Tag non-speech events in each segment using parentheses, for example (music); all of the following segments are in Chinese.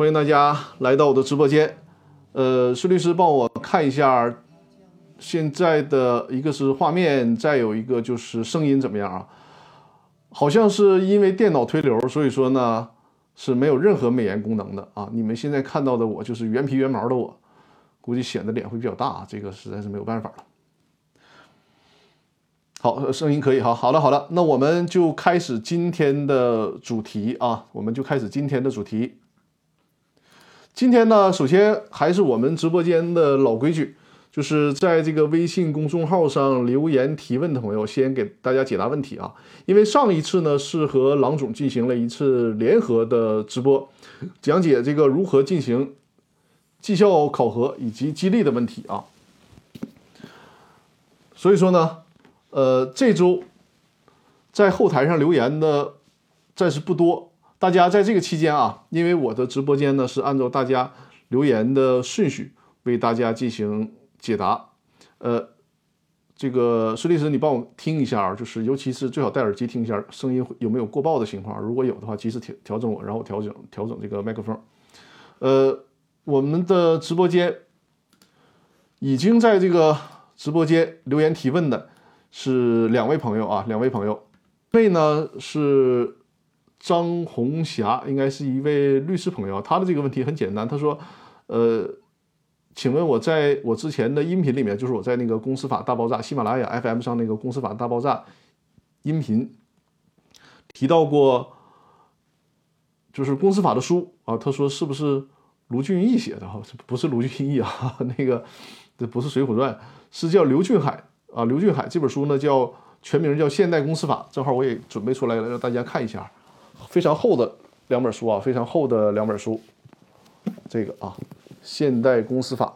欢迎大家来到我的直播间。呃，孙律师帮我看一下现在的一个是画面，再有一个就是声音怎么样啊？好像是因为电脑推流，所以说呢是没有任何美颜功能的啊。你们现在看到的我就是原皮原毛的我，估计显得脸会比较大，这个实在是没有办法了。好，声音可以哈。好了好了，那我们就开始今天的主题啊，我们就开始今天的主题。今天呢，首先还是我们直播间的老规矩，就是在这个微信公众号上留言提问的朋友，先给大家解答问题啊。因为上一次呢是和郎总进行了一次联合的直播，讲解这个如何进行绩效考核以及激励的问题啊。所以说呢，呃，这周在后台上留言的暂时不多。大家在这个期间啊，因为我的直播间呢是按照大家留言的顺序为大家进行解答。呃，这个孙律师，你帮我听一下啊，就是尤其是最好戴耳机听一下，声音有没有过爆的情况？如果有的话，及时调调整我，然后调整调整这个麦克风。呃，我们的直播间已经在这个直播间留言提问的是两位朋友啊，两位朋友，一位呢是。张红霞应该是一位律师朋友，他的这个问题很简单，他说：“呃，请问我在我之前的音频里面，就是我在那个《公司法大爆炸》喜马拉雅 FM 上那个《公司法大爆炸》音频提到过，就是公司法的书啊，他说是不是卢俊义写的？不是卢俊义啊，(laughs) 那个这不是《水浒传》，是叫刘俊海啊。刘俊海这本书呢，叫全名叫《现代公司法》，正好我也准备出来了，让大家看一下。”非常厚的两本书啊，非常厚的两本书。这个啊，《现代公司法》，《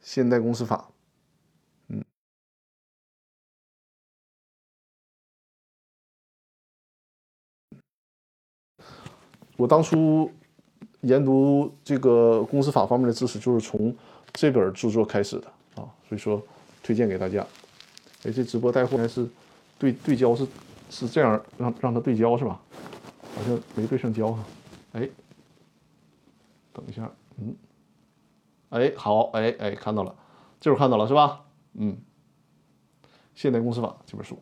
现代公司法》，嗯，我当初研读这个公司法方面的知识，就是从这本著作开始的啊，所以说推荐给大家。哎，这直播带货应该是对对焦是是这样，让让它对焦是吧？好像没对上焦哈，哎，等一下，嗯，哎，好，哎哎，看到了，这会看到了是吧？嗯，《现代公司法》这本书，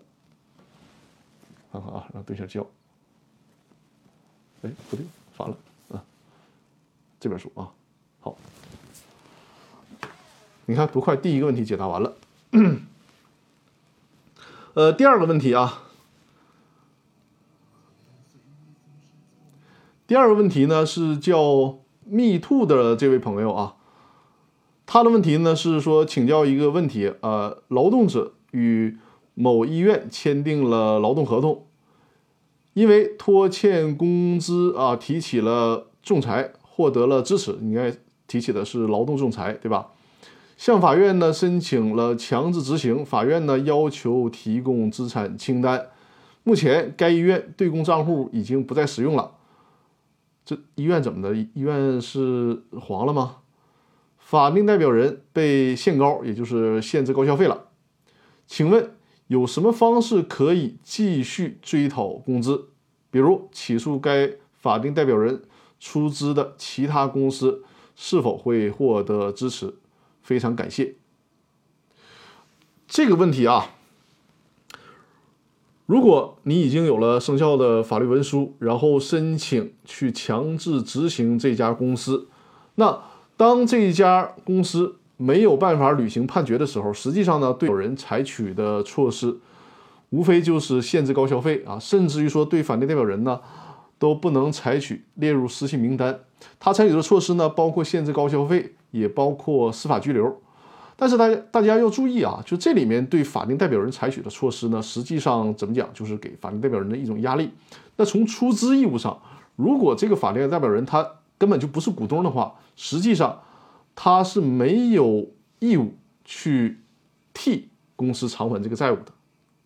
看看啊，让对下焦，哎，不对，反了，啊，这本书啊，好，你看多快，第一个问题解答完了，(coughs) 呃，第二个问题啊。第二个问题呢是叫 me too 的这位朋友啊，他的问题呢是说请教一个问题，呃，劳动者与某医院签订了劳动合同，因为拖欠工资啊提起了仲裁，获得了支持，应该提起的是劳动仲裁，对吧？向法院呢申请了强制执行，法院呢要求提供资产清单，目前该医院对公账户已经不再使用了。这医院怎么的？医院是黄了吗？法定代表人被限高，也就是限制高消费了。请问有什么方式可以继续追讨工资？比如起诉该法定代表人出资的其他公司，是否会获得支持？非常感谢。这个问题啊。如果你已经有了生效的法律文书，然后申请去强制执行这家公司，那当这家公司没有办法履行判决的时候，实际上呢，对有人采取的措施，无非就是限制高消费啊，甚至于说对法定代表人呢，都不能采取列入失信名单。他采取的措施呢，包括限制高消费，也包括司法拘留。但是大家大家要注意啊，就这里面对法定代表人采取的措施呢，实际上怎么讲，就是给法定代表人的一种压力。那从出资义务上，如果这个法定代表人他根本就不是股东的话，实际上他是没有义务去替公司偿还这个债务的，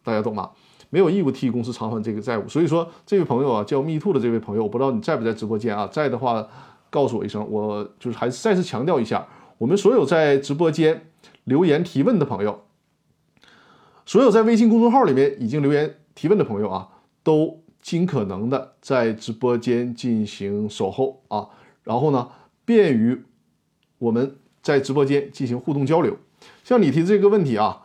大家懂吗？没有义务替公司偿还这个债务。所以说，这位朋友啊，叫 Me Too 的这位朋友，我不知道你在不在直播间啊，在的话告诉我一声，我就是还是再次强调一下，我们所有在直播间。留言提问的朋友，所有在微信公众号里面已经留言提问的朋友啊，都尽可能的在直播间进行守候啊，然后呢，便于我们在直播间进行互动交流。像你提这个问题啊，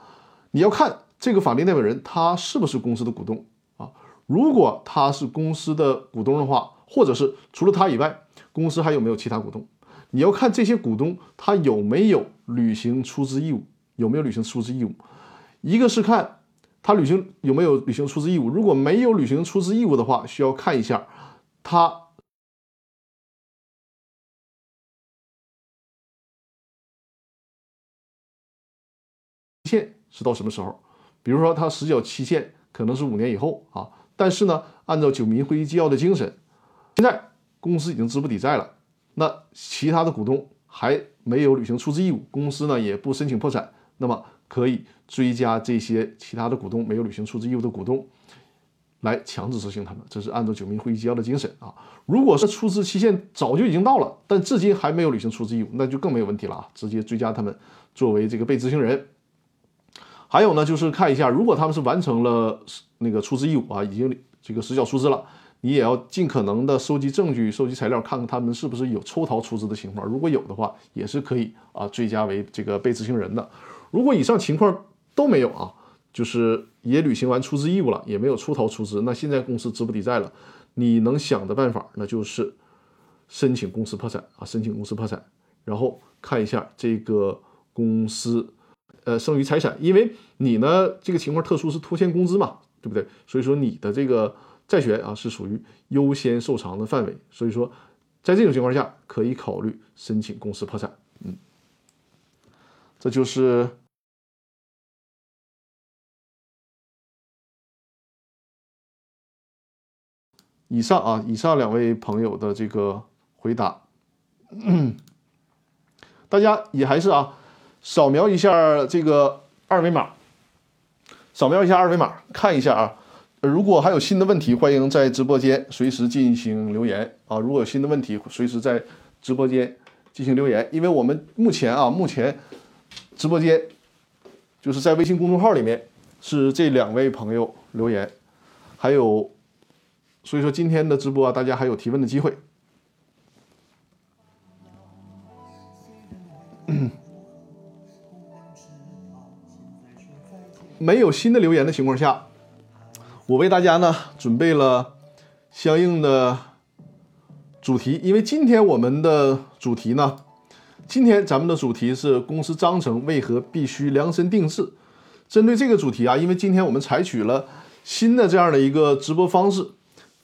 你要看这个法定代表人他是不是公司的股东啊？如果他是公司的股东的话，或者是除了他以外，公司还有没有其他股东？你要看这些股东他有没有履行出资义务，有没有履行出资义务。一个是看他履行有没有履行出资义务，如果没有履行出资义务的话，需要看一下他。限是到什么时候？比如说，他实缴期限可能是五年以后啊。但是呢，按照九民会议纪要的精神，现在公司已经资不抵债了，那其他的股东还没有履行出资义务，公司呢也不申请破产，那么可以追加这些其他的股东没有履行出资义务的股东，来强制执行他们。这是按照九民会议纪要的精神啊。如果是出资期限早就已经到了，但至今还没有履行出资义务，那就更没有问题了啊，直接追加他们作为这个被执行人。还有呢，就是看一下，如果他们是完成了那个出资义务啊，已经这个实缴出资了，你也要尽可能的收集证据、收集材料，看看他们是不是有抽逃出资的情况。如果有的话，也是可以啊追加为这个被执行人的。如果以上情况都没有啊，就是也履行完出资义务了，也没有出逃出资，那现在公司资不抵债了，你能想的办法，那就是申请公司破产啊，申请公司破产，然后看一下这个公司。呃，剩余财产，因为你呢这个情况特殊，是拖欠工资嘛，对不对？所以说你的这个债权啊是属于优先受偿的范围，所以说在这种情况下可以考虑申请公司破产。嗯，这就是以上啊，以上两位朋友的这个回答，大家也还是啊。扫描一下这个二维码，扫描一下二维码，看一下啊。如果还有新的问题，欢迎在直播间随时进行留言啊。如果有新的问题，随时在直播间进行留言。因为我们目前啊，目前直播间就是在微信公众号里面是这两位朋友留言，还有，所以说今天的直播啊，大家还有提问的机会。(clears throat) 没有新的留言的情况下，我为大家呢准备了相应的主题。因为今天我们的主题呢，今天咱们的主题是公司章程为何必须量身定制。针对这个主题啊，因为今天我们采取了新的这样的一个直播方式，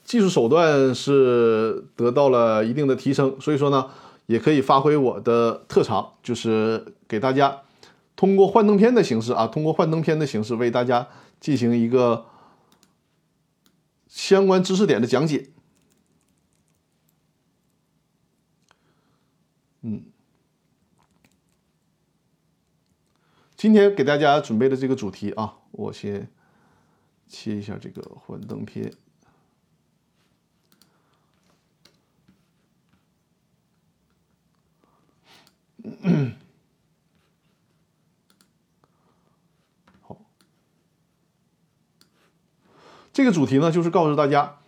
技术手段是得到了一定的提升，所以说呢，也可以发挥我的特长，就是给大家。通过幻灯片的形式啊，通过幻灯片的形式为大家进行一个相关知识点的讲解。嗯，今天给大家准备的这个主题啊，我先切一下这个幻灯片。嗯这个主题呢，就是告诉大家，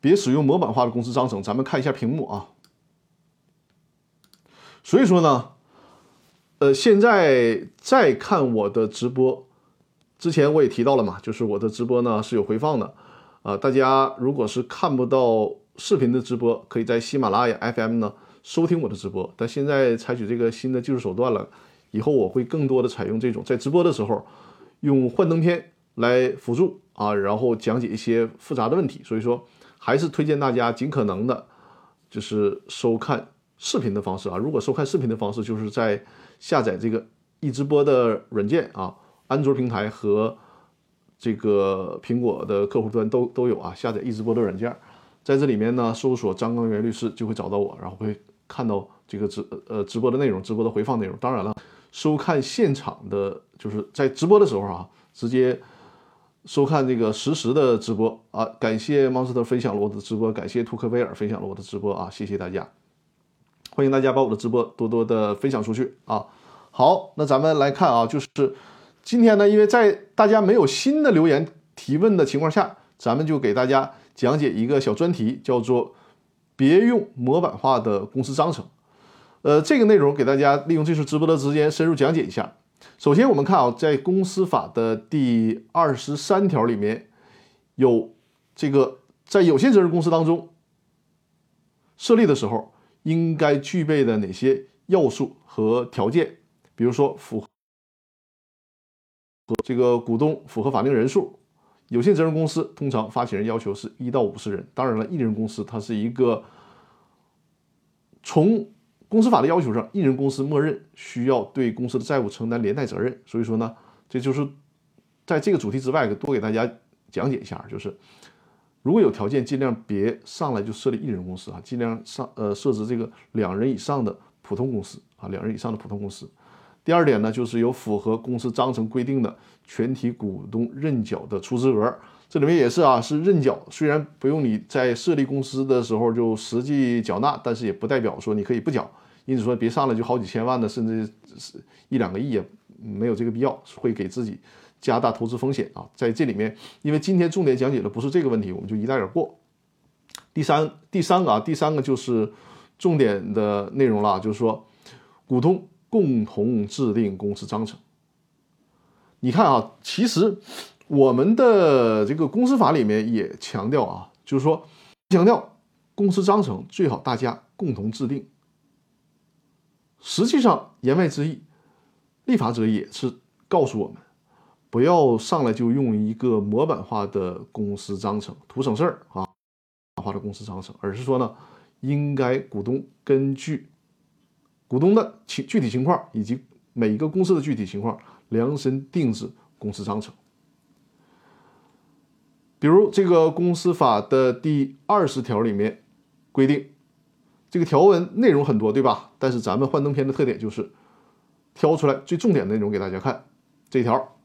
别使用模板化的公司章程。咱们看一下屏幕啊。所以说呢，呃，现在在看我的直播之前，我也提到了嘛，就是我的直播呢是有回放的啊。大家如果是看不到视频的直播，可以在喜马拉雅 FM 呢收听我的直播。但现在采取这个新的技术手段了，以后我会更多的采用这种在直播的时候用幻灯片来辅助。啊，然后讲解一些复杂的问题，所以说还是推荐大家尽可能的，就是收看视频的方式啊。如果收看视频的方式，就是在下载这个易直播的软件啊，安卓平台和这个苹果的客户端都都有啊。下载易直播的软件，在这里面呢，搜索张刚元律师就会找到我，然后会看到这个直呃直播的内容，直播的回放内容。当然了，收看现场的，就是在直播的时候啊，直接。收看这个实时的直播啊！感谢猫斯特分享了我的直播，感谢图克威尔分享了我的直播啊！谢谢大家，欢迎大家把我的直播多多的分享出去啊！好，那咱们来看啊，就是今天呢，因为在大家没有新的留言提问的情况下，咱们就给大家讲解一个小专题，叫做别用模板化的公司章程。呃，这个内容给大家利用这次直播的时间深入讲解一下。首先，我们看啊，在公司法的第二十三条里面有这个在有限责任公司当中设立的时候应该具备的哪些要素和条件，比如说符合这个股东符合法定人数。有限责任公司通常发起人要求是一到五十人，当然了，一人公司它是一个从公司法的要求上，一人公司默认需要对公司的债务承担连带责任，所以说呢，这就是在这个主题之外，多给大家讲解一下，就是如果有条件，尽量别上来就设立一人公司啊，尽量上呃设置这个两人以上的普通公司啊，两人以上的普通公司。第二点呢，就是有符合公司章程规定的全体股东认缴的出资额。这里面也是啊，是认缴，虽然不用你在设立公司的时候就实际缴纳，但是也不代表说你可以不缴。因此说，别上来就好几千万的，甚至是一两个亿也没有这个必要，会给自己加大投资风险啊。在这里面，因为今天重点讲解的不是这个问题，我们就一带而过。第三，第三个啊，第三个就是重点的内容了，就是说股东共同制定公司章程。你看啊，其实。我们的这个公司法里面也强调啊，就是说强调公司章程最好大家共同制定。实际上言外之意，立法者也是告诉我们，不要上来就用一个模板化的公司章程图省事儿啊，模板化的公司章程，而是说呢，应该股东根据股东的情具体情况以及每一个公司的具体情况量身定制公司章程。比如这个公司法的第二十条里面规定，这个条文内容很多，对吧？但是咱们幻灯片的特点就是挑出来最重点的内容给大家看。这条，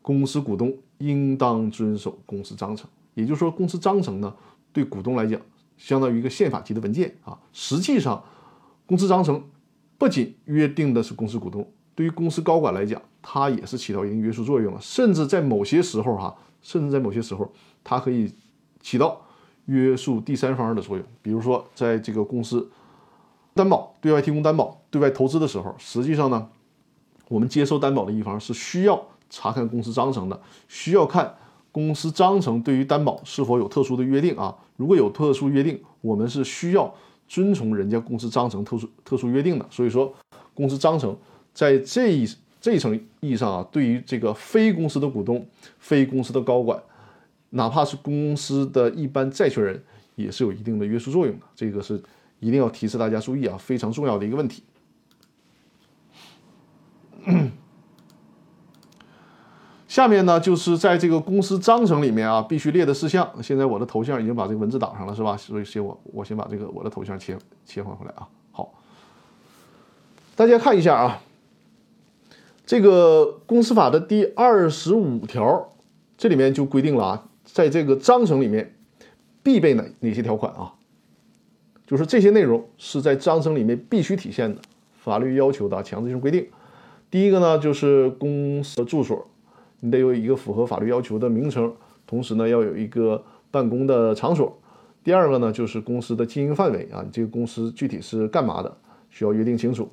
公司股东应当遵守公司章程。也就是说，公司章程呢，对股东来讲，相当于一个宪法级的文件啊。实际上，公司章程不仅约定的是公司股东，对于公司高管来讲，它也是起到一定约束作用的，甚至在某些时候哈。甚至在某些时候，它可以起到约束第三方的作用。比如说，在这个公司担保、对外提供担保、对外投资的时候，实际上呢，我们接受担保的一方是需要查看公司章程的，需要看公司章程对于担保是否有特殊的约定啊。如果有特殊约定，我们是需要遵从人家公司章程特殊特殊约定的。所以说，公司章程在这一。这一层意义上啊，对于这个非公司的股东、非公司的高管，哪怕是公司的一般债权人，也是有一定的约束作用的。这个是一定要提示大家注意啊，非常重要的一个问题。(clears throat) 下面呢，就是在这个公司章程里面啊，必须列的事项。现在我的头像已经把这个文字挡上了，是吧？所以先我我先把这个我的头像切切换回来啊。好，大家看一下啊。这个公司法的第二十五条，这里面就规定了啊，在这个章程里面必备哪哪些条款啊？就是这些内容是在章程里面必须体现的，法律要求的强制性规定。第一个呢，就是公司的住所，你得有一个符合法律要求的名称，同时呢，要有一个办公的场所。第二个呢，就是公司的经营范围啊，你这个公司具体是干嘛的，需要约定清楚。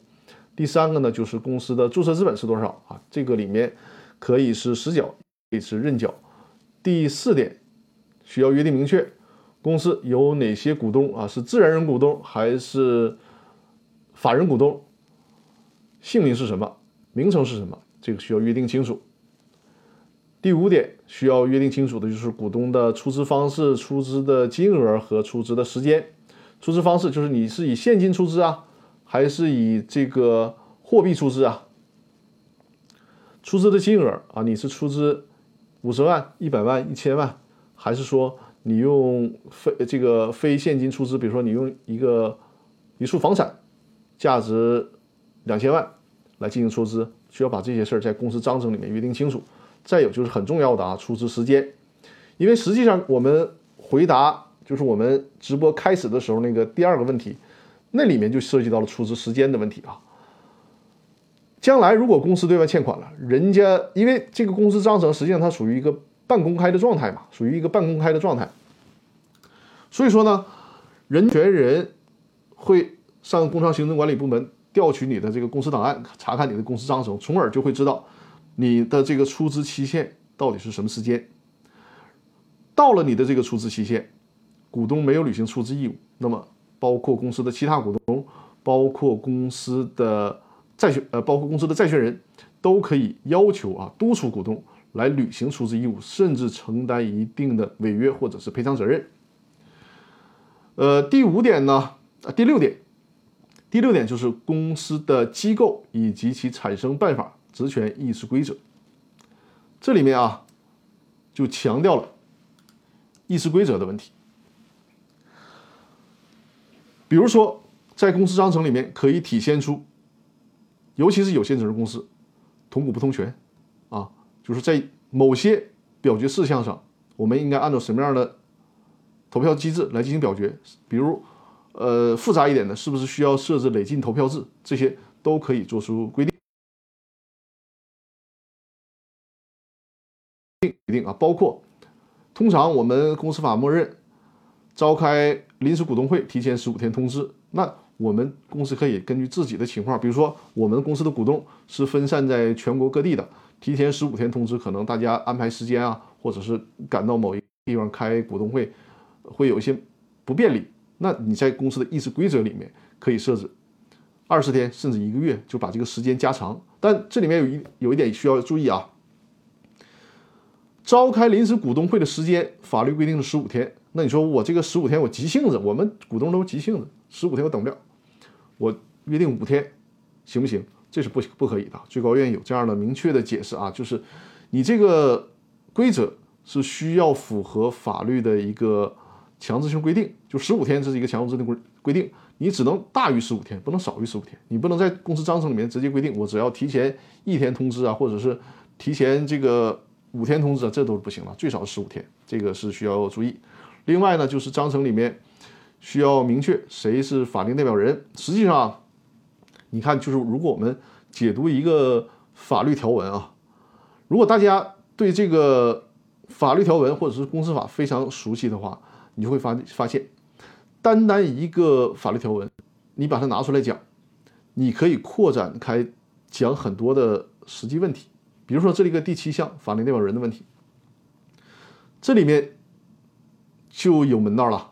第三个呢，就是公司的注册资本是多少啊？这个里面可以是实缴，可以是认缴。第四点需要约定明确，公司有哪些股东啊？是自然人股东还是法人股东？姓名是什么？名称是什么？这个需要约定清楚。第五点需要约定清楚的就是股东的出资方式、出资的金额和出资的时间。出资方式就是你是以现金出资啊？还是以这个货币出资啊？出资的金额啊，你是出资五十万、一百万、一千万，还是说你用非这个非现金出资？比如说你用一个一处房产价值两千万来进行出资，需要把这些事儿在公司章程里面约定清楚。再有就是很重要的啊，出资时间，因为实际上我们回答就是我们直播开始的时候那个第二个问题。那里面就涉及到了出资时间的问题啊。将来如果公司对外欠款了，人家因为这个公司章程实际上它属于一个半公开的状态嘛，属于一个半公开的状态。所以说呢，人权人会上工商行政管理部门调取你的这个公司档案，查看你的公司章程，从而就会知道你的这个出资期限到底是什么时间。到了你的这个出资期限，股东没有履行出资义务，那么包括公司的其他股东，包括公司的债权呃，包括公司的债权人，都可以要求啊督促股东来履行出资义务，甚至承担一定的违约或者是赔偿责任。呃，第五点呢，啊，第六点，第六点就是公司的机构以及其产生办法、职权、议事规则。这里面啊，就强调了。议事规则的问题，比如说，在公司章程里面可以体现出，尤其是有限责任公司，同股不同权，啊，就是在某些表决事项上，我们应该按照什么样的投票机制来进行表决？比如，呃，复杂一点的，是不是需要设置累进投票制？这些都可以做出规定。定定啊，包括。通常我们公司法默认召开临时股东会提前十五天通知。那我们公司可以根据自己的情况，比如说我们公司的股东是分散在全国各地的，提前十五天通知，可能大家安排时间啊，或者是赶到某一地方开股东会，会有一些不便利。那你在公司的议事规则里面可以设置二十天甚至一个月，就把这个时间加长。但这里面有一有一点需要注意啊。召开临时股东会的时间，法律规定是十五天。那你说我这个十五天我急性子，我们股东都急性子，十五天我等不了，我约定五天，行不行？这是不行不可以的。最高院有这样的明确的解释啊，就是你这个规则是需要符合法律的一个强制性规定，就十五天这是一个强制的规规定，你只能大于十五天，不能少于十五天。你不能在公司章程里面直接规定我只要提前一天通知啊，或者是提前这个。五天通知，这都是不行了，最少十五天，这个是需要注意。另外呢，就是章程里面需要明确谁是法定代表人。实际上，你看，就是如果我们解读一个法律条文啊，如果大家对这个法律条文或者是公司法非常熟悉的话，你就会发发现，单单一个法律条文，你把它拿出来讲，你可以扩展开讲很多的实际问题。比如说这里个第七项法定代表人的问题，这里面就有门道了。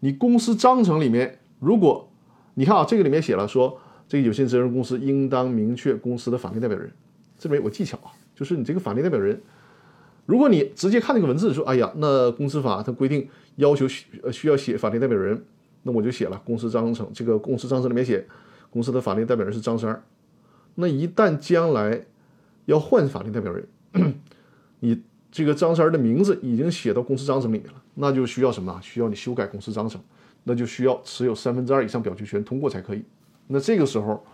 你公司章程里面，如果你看啊，这个里面写了说，这个有限责任公司应当明确公司的法定代表人。这边有个技巧啊，就是你这个法定代表人，如果你直接看这个文字说，哎呀，那公司法它规定要求需需要写法定代表人，那我就写了公司章程，这个公司章程里面写公司的法定代表人是张三。那一旦将来要换法定代表人，(clears throat) 你这个张三的名字已经写到公司章程里面了，那就需要什么？需要你修改公司章程，那就需要持有三分之二以上表决权通过才可以。那这个时候，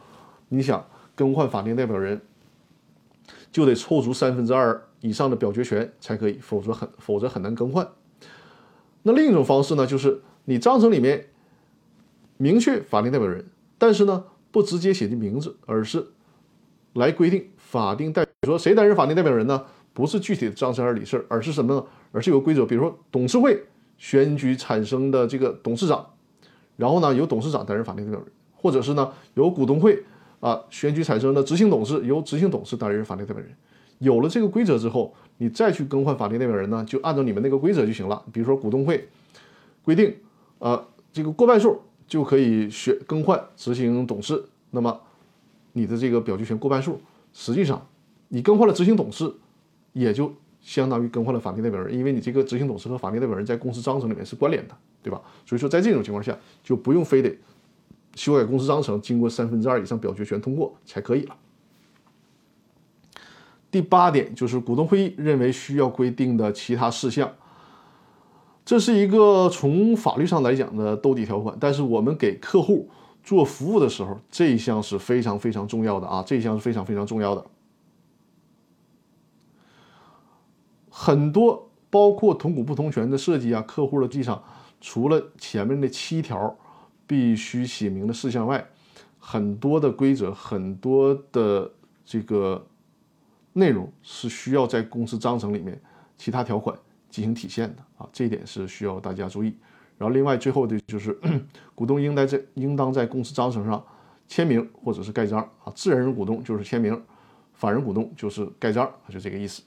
你想更换法定代表人，就得凑足三分之二以上的表决权才可以，否则很否则很难更换。那另一种方式呢，就是你章程里面明确法定代表人，但是呢不直接写进名字，而是来规定。法定代表说谁担任法定代表人呢？不是具体的张三儿李四，而是什么呢？而是有规则，比如说董事会选举产生的这个董事长，然后呢由董事长担任法定代表人，或者是呢由股东会啊选举产生的执行董事由执行董事担任法定代表人。有了这个规则之后，你再去更换法定代表人呢，就按照你们那个规则就行了。比如说股东会规定，呃这个过半数就可以选更换执行董事，那么你的这个表决权过半数。实际上，你更换了执行董事，也就相当于更换了法定代表人，因为你这个执行董事和法定代表人在公司章程里面是关联的，对吧？所以说，在这种情况下，就不用非得修改公司章程，经过三分之二以上表决权通过才可以了。第八点就是股东会议认为需要规定的其他事项，这是一个从法律上来讲的兜底条款，但是我们给客户。做服务的时候，这一项是非常非常重要的啊！这一项是非常非常重要的。很多包括同股不同权的设计啊，客户的记上，除了前面的七条必须写明的事项外，很多的规则、很多的这个内容是需要在公司章程里面其他条款进行体现的啊！这一点是需要大家注意。然后另外最后的就是 (clears throat) 股东应该在应当在公司章程上签名或者是盖章啊，自然人股东就是签名，法人股东就是盖章，就这个意思。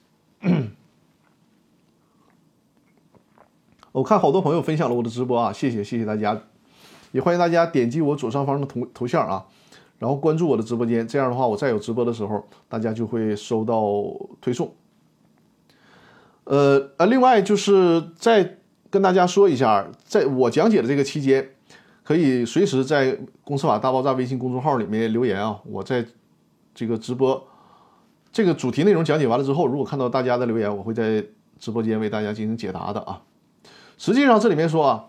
我看好多朋友分享了我的直播啊，谢谢谢谢大家，也欢迎大家点击我左上方的头头像啊，然后关注我的直播间，这样的话我再有直播的时候，大家就会收到推送。呃呃，另外就是在跟大家说一下，在我讲解的这个期间，可以随时在“公司法大爆炸”微信公众号里面留言啊，我在这个直播这个主题内容讲解完了之后，如果看到大家的留言，我会在直播间为大家进行解答的啊。实际上，这里面说啊，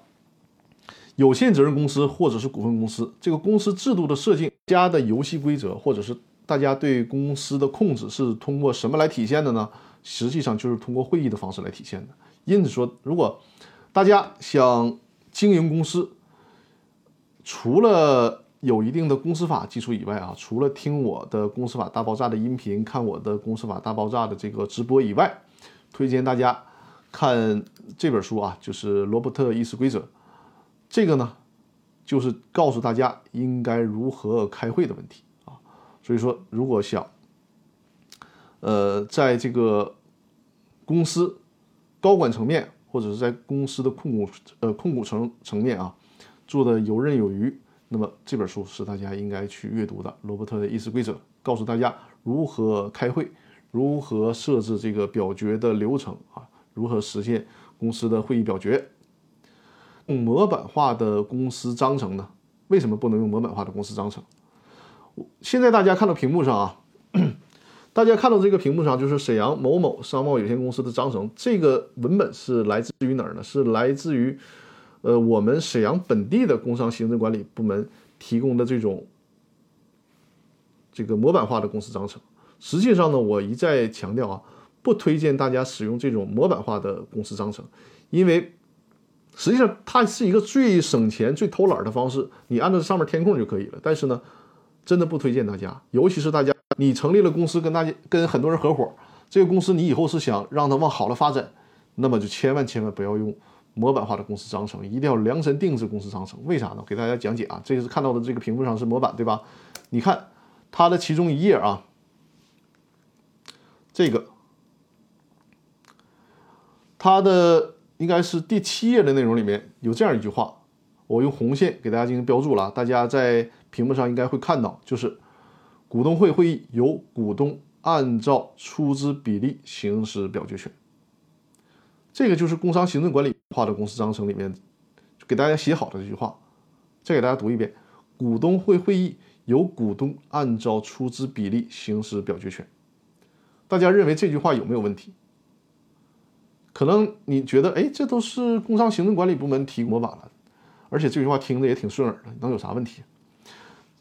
有限责任公司或者是股份公司，这个公司制度的设定、家的游戏规则，或者是大家对公司的控制，是通过什么来体现的呢？实际上就是通过会议的方式来体现的。因此说，如果大家想经营公司，除了有一定的公司法基础以外啊，除了听我的公司法大爆炸的音频，看我的公司法大爆炸的这个直播以外，推荐大家。看这本书啊，就是罗伯特议事规则，这个呢，就是告诉大家应该如何开会的问题啊。所以说，如果想，呃，在这个公司高管层面，或者是在公司的控股呃控股层层面啊，做的游刃有余，那么这本书是大家应该去阅读的。罗伯特的议事规则告诉大家如何开会，如何设置这个表决的流程啊。如何实现公司的会议表决？用模板化的公司章程呢？为什么不能用模板化的公司章程？现在大家看到屏幕上啊，大家看到这个屏幕上就是沈阳某某商贸有限公司的章程。这个文本是来自于哪儿呢？是来自于呃我们沈阳本地的工商行政管理部门提供的这种这个模板化的公司章程。实际上呢，我一再强调啊。不推荐大家使用这种模板化的公司章程，因为实际上它是一个最省钱、最偷懒的方式，你按照上面填空就可以了。但是呢，真的不推荐大家，尤其是大家你成立了公司，跟大家跟很多人合伙，这个公司你以后是想让它往好了发展，那么就千万千万不要用模板化的公司章程，一定要量身定制公司章程。为啥呢？给大家讲解啊，这个是看到的这个屏幕上是模板，对吧？你看它的其中一页啊，这个。它的应该是第七页的内容里面有这样一句话，我用红线给大家进行标注了，大家在屏幕上应该会看到，就是股东会会议由股东按照出资比例行使表决权。这个就是工商行政管理化的公司章程里面给大家写好的这句话，再给大家读一遍：股东会会议由股东按照出资比例行使表决权。大家认为这句话有没有问题？可能你觉得，哎，这都是工商行政管理部门提模板了，而且这句话听着也挺顺耳的，能有啥问题？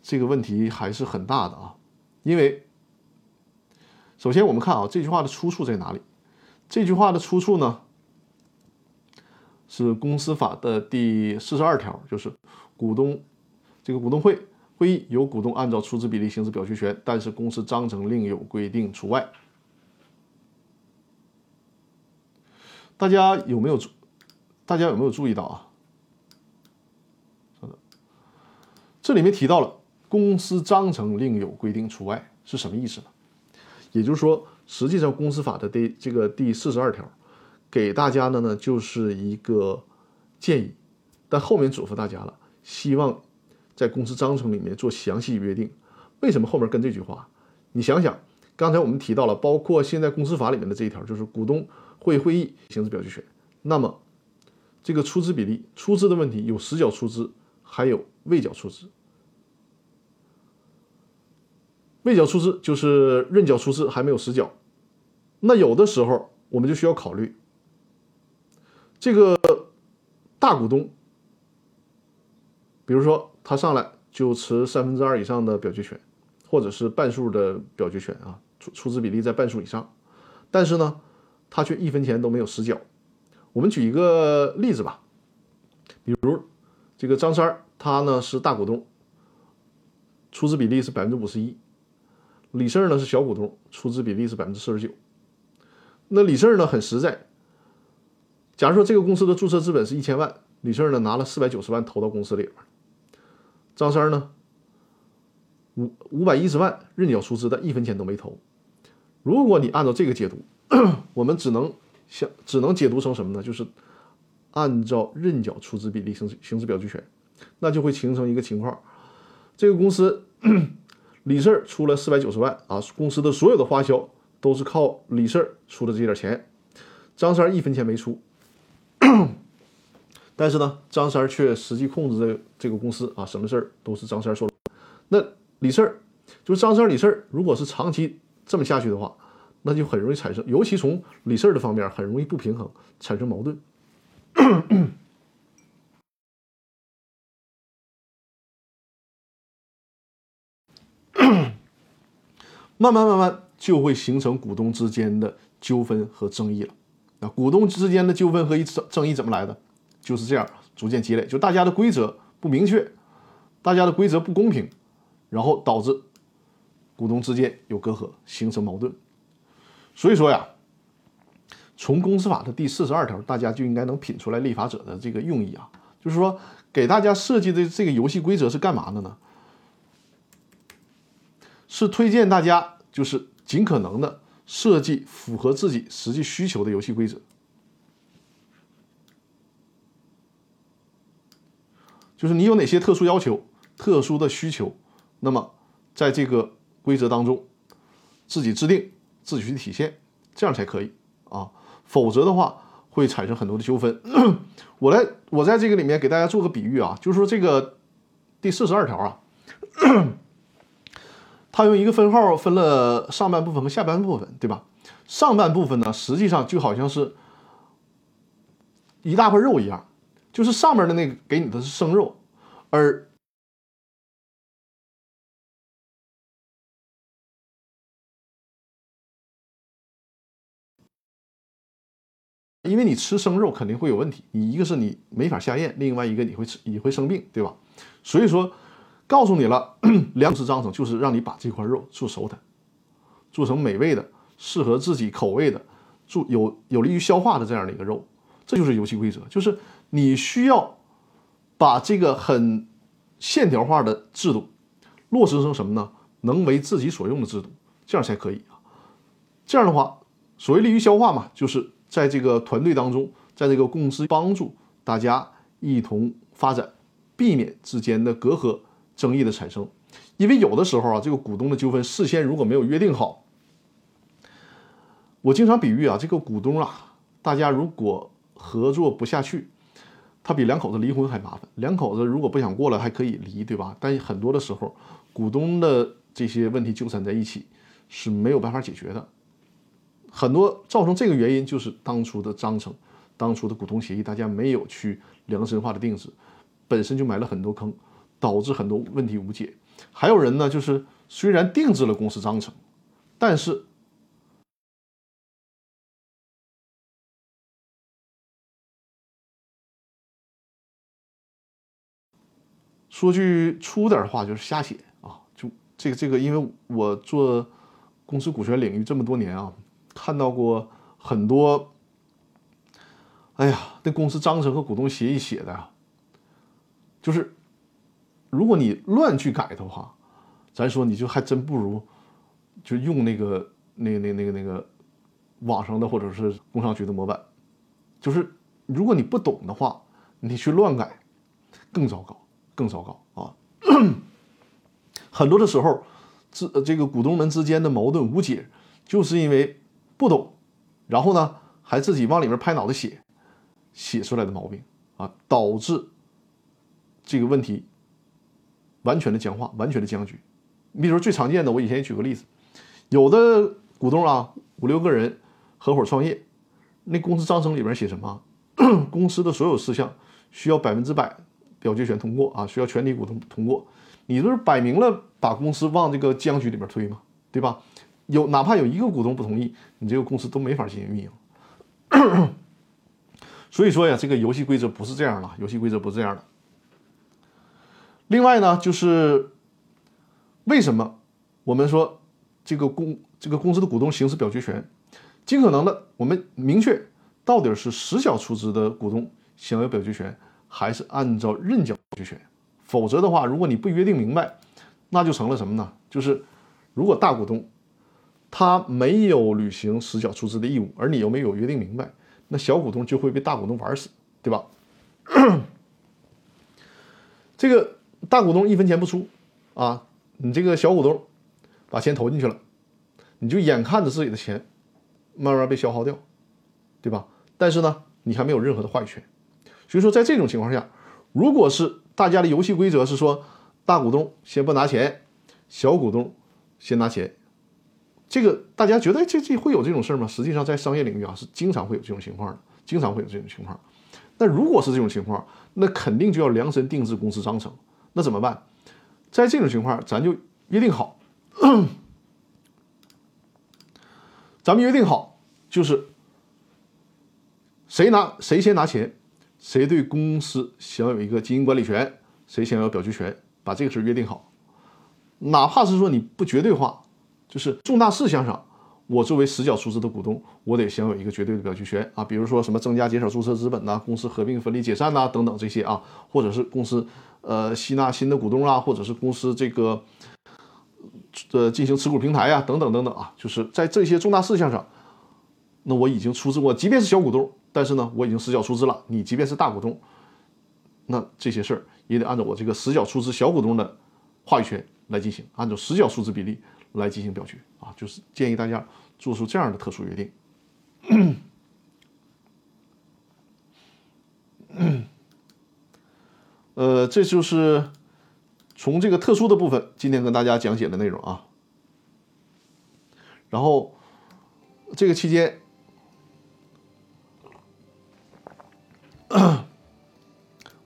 这个问题还是很大的啊，因为首先我们看啊，这句话的出处在哪里？这句话的出处呢，是公司法的第四十二条，就是股东这个股东会会议由股东按照出资比例行使表决权，但是公司章程另有规定除外。大家有没有注？大家有没有注意到啊？这里面提到了公司章程另有规定除外是什么意思呢？也就是说，实际上公司法的第这个第四十二条给大家的呢就是一个建议，但后面嘱咐大家了，希望在公司章程里面做详细约定。为什么后面跟这句话？你想想，刚才我们提到了，包括现在公司法里面的这一条，就是股东。会会议行使表决权，那么这个出资比例、出资的问题有实缴出资，还有未缴出资。未缴出资就是认缴出资还没有实缴，那有的时候我们就需要考虑，这个大股东，比如说他上来就持三分之二以上的表决权，或者是半数的表决权啊，出出资比例在半数以上，但是呢。他却一分钱都没有实缴。我们举一个例子吧，比如这个张三他呢是大股东，出资比例是百分之五十一；李四呢是小股东，出资比例是百分之四十九。那李四呢很实在，假如说这个公司的注册资本是一千万，李四呢拿了四百九十万投到公司里边，张三呢五五百一十万认缴出资的，一分钱都没投。如果你按照这个解读，(coughs) 我们只能想只能解读成什么呢？就是按照认缴出资比例行使行使表决权，那就会形成一个情况：这个公司李四出了四百九十万啊，公司的所有的花销都是靠李四出的这点钱，张三一分钱没出。(coughs) 但是呢，张三却实际控制这这个公司啊，什么事儿都是张三说了。那李四就是张三李四如果是长期。这么下去的话，那就很容易产生，尤其从李四的方面，很容易不平衡，产生矛盾。慢慢慢慢就会形成股东之间的纠纷和争议了。那股东之间的纠纷和争争议怎么来的？就是这样逐渐积累，就大家的规则不明确，大家的规则不公平，然后导致。股东之间有隔阂，形成矛盾，所以说呀，从公司法的第四十二条，大家就应该能品出来立法者的这个用意啊，就是说给大家设计的这个游戏规则是干嘛的呢？是推荐大家就是尽可能的设计符合自己实际需求的游戏规则，就是你有哪些特殊要求、特殊的需求，那么在这个。规则当中，自己制定，自己去体现，这样才可以啊，否则的话会产生很多的纠纷。(clears throat) 我来，我在这个里面给大家做个比喻啊，就是说这个第四十二条啊，它用一个分号分了上半部分和下半部分，对吧？上半部分呢，实际上就好像是一大块肉一样，就是上面的那个给你的是生肉，而因为你吃生肉肯定会有问题，你一个是你没法下咽，另外一个你会吃你会生病，对吧？所以说，告诉你了，(clears throat) 粮食章程就是让你把这块肉做熟它，做成美味的、适合自己口味的、做有有利于消化的这样的一个肉，这就是游戏规则，就是你需要把这个很线条化的制度落实成什么呢？能为自己所用的制度，这样才可以啊。这样的话，所谓利于消化嘛，就是。在这个团队当中，在这个公司帮助大家一同发展，避免之间的隔阂、争议的产生。因为有的时候啊，这个股东的纠纷事先如果没有约定好，我经常比喻啊，这个股东啊，大家如果合作不下去，他比两口子离婚还麻烦。两口子如果不想过了，还可以离，对吧？但很多的时候，股东的这些问题纠缠在一起是没有办法解决的。很多造成这个原因就是当初的章程，当初的股东协议，大家没有去量身化的定制，本身就埋了很多坑，导致很多问题无解。还有人呢，就是虽然定制了公司章程，但是说句粗点的话，就是瞎写啊！就这个这个，因为我做公司股权领域这么多年啊。看到过很多，哎呀，那公司章程和股东协议写的呀，就是如果你乱去改的话，咱说你就还真不如就用那个那那那个那个网上的或者是工商局的模板，就是如果你不懂的话，你去乱改更糟糕，更糟糕啊！很多的时候，这这个股东们之间的矛盾无解，就是因为。不懂，然后呢，还自己往里面拍脑袋写，写出来的毛病啊，导致这个问题完全的僵化，完全的僵局。你比如说最常见的，我以前也举个例子，有的股东啊，五六个人合伙创业，那公司章程里边写什么？(clears throat) 公司的所有事项需要百分之百表决权通过啊，需要全体股东通过。你这是摆明了把公司往这个僵局里边推嘛，对吧？有哪怕有一个股东不同意，你这个公司都没法进行运营。(clears throat) 所以说呀，这个游戏规则不是这样的，游戏规则不是这样的。另外呢，就是为什么我们说这个公这个公司的股东行使表决权，尽可能的我们明确到底是实缴出资的股东享有表决权，还是按照认缴表决权。否则的话，如果你不约定明白，那就成了什么呢？就是如果大股东他没有履行实缴出资的义务，而你又没有约定明白，那小股东就会被大股东玩死，对吧？这个大股东一分钱不出啊，你这个小股东把钱投进去了，你就眼看着自己的钱慢慢被消耗掉，对吧？但是呢，你还没有任何的话语权。所以说，在这种情况下，如果是大家的游戏规则是说，大股东先不拿钱，小股东先拿钱，这个大家觉得这这会有这种事儿吗？实际上，在商业领域啊，是经常会有这种情况的，经常会有这种情况。那如果是这种情况，那肯定就要量身定制公司章程。那怎么办？在这种情况，咱就约定好，咱们约定好，就是谁拿谁先拿钱，谁对公司享有一个经营管理权，谁享有表决权，把这个事约定好。哪怕是说你不绝对化，就是重大事项上。我作为实缴出资的股东，我得享有一个绝对的表决权啊，比如说什么增加、减少注册资本呐，公司合并、分离、解散呐，等等这些啊，或者是公司呃吸纳新的股东啊，或者是公司这个呃进行持股平台呀，等等等等啊，就是在这些重大事项上，那我已经出资过，即便是小股东，但是呢，我已经实缴出资了。你即便是大股东，那这些事儿也得按照我这个实缴出资小股东的话语权来进行，按照实缴出资比例。来进行表决啊，就是建议大家做出这样的特殊约定。(coughs) 呃，这就是从这个特殊的部分今天跟大家讲解的内容啊。然后这个期间，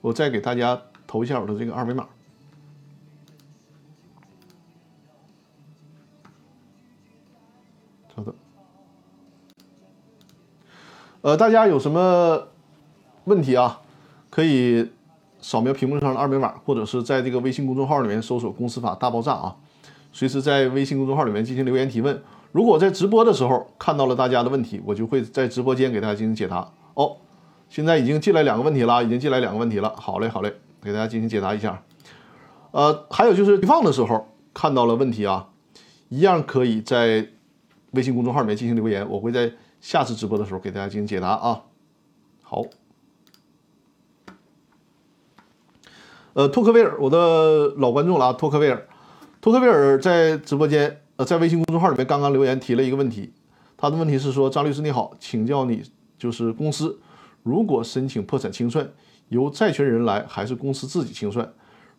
我再给大家投一下我的这个二维码。呃，大家有什么问题啊？可以扫描屏幕上的二维码，或者是在这个微信公众号里面搜索“公司法大爆炸”啊，随时在微信公众号里面进行留言提问。如果在直播的时候看到了大家的问题，我就会在直播间给大家进行解答。哦，现在已经进来两个问题了，已经进来两个问题了。好嘞，好嘞，给大家进行解答一下。呃，还有就是放的时候看到了问题啊，一样可以在微信公众号里面进行留言，我会在。下次直播的时候给大家进行解答啊。好，呃，托克维尔，我的老观众了啊。托克维尔，托克维尔在直播间，呃，在微信公众号里面刚刚留言提了一个问题。他的问题是说：张律师你好，请教你，就是公司如果申请破产清算，由债权人来还是公司自己清算？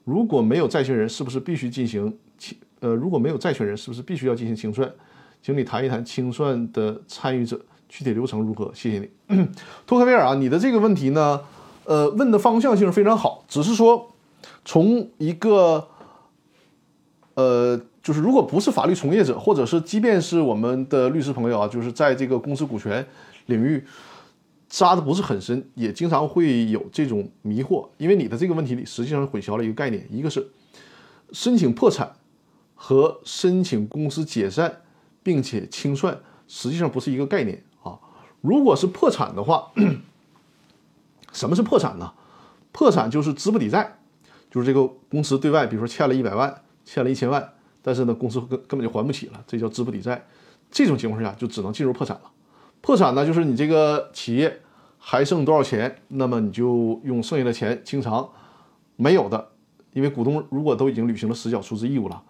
如果没有债权人，是不是必须进行清？呃，如果没有债权人，是不是必须要进行清算？请你谈一谈清算的参与者。具体流程如何？谢谢你，(clears throat) 托克维尔啊，你的这个问题呢，呃，问的方向性非常好，只是说从一个呃，就是如果不是法律从业者，或者是即便是我们的律师朋友啊，就是在这个公司股权领域扎的不是很深，也经常会有这种迷惑，因为你的这个问题里实际上混淆了一个概念，一个是申请破产和申请公司解散并且清算实际上不是一个概念。如果是破产的话，(clears throat) 什么是破产呢？破产就是资不抵债，就是这个公司对外，比如说欠了一百万，欠了一千万，但是呢，公司根根本就还不起了，这叫资不抵债。这种情况下就只能进入破产了。破产呢，就是你这个企业还剩多少钱，那么你就用剩下的钱清偿；没有的，因为股东如果都已经履行了实缴出资义务了，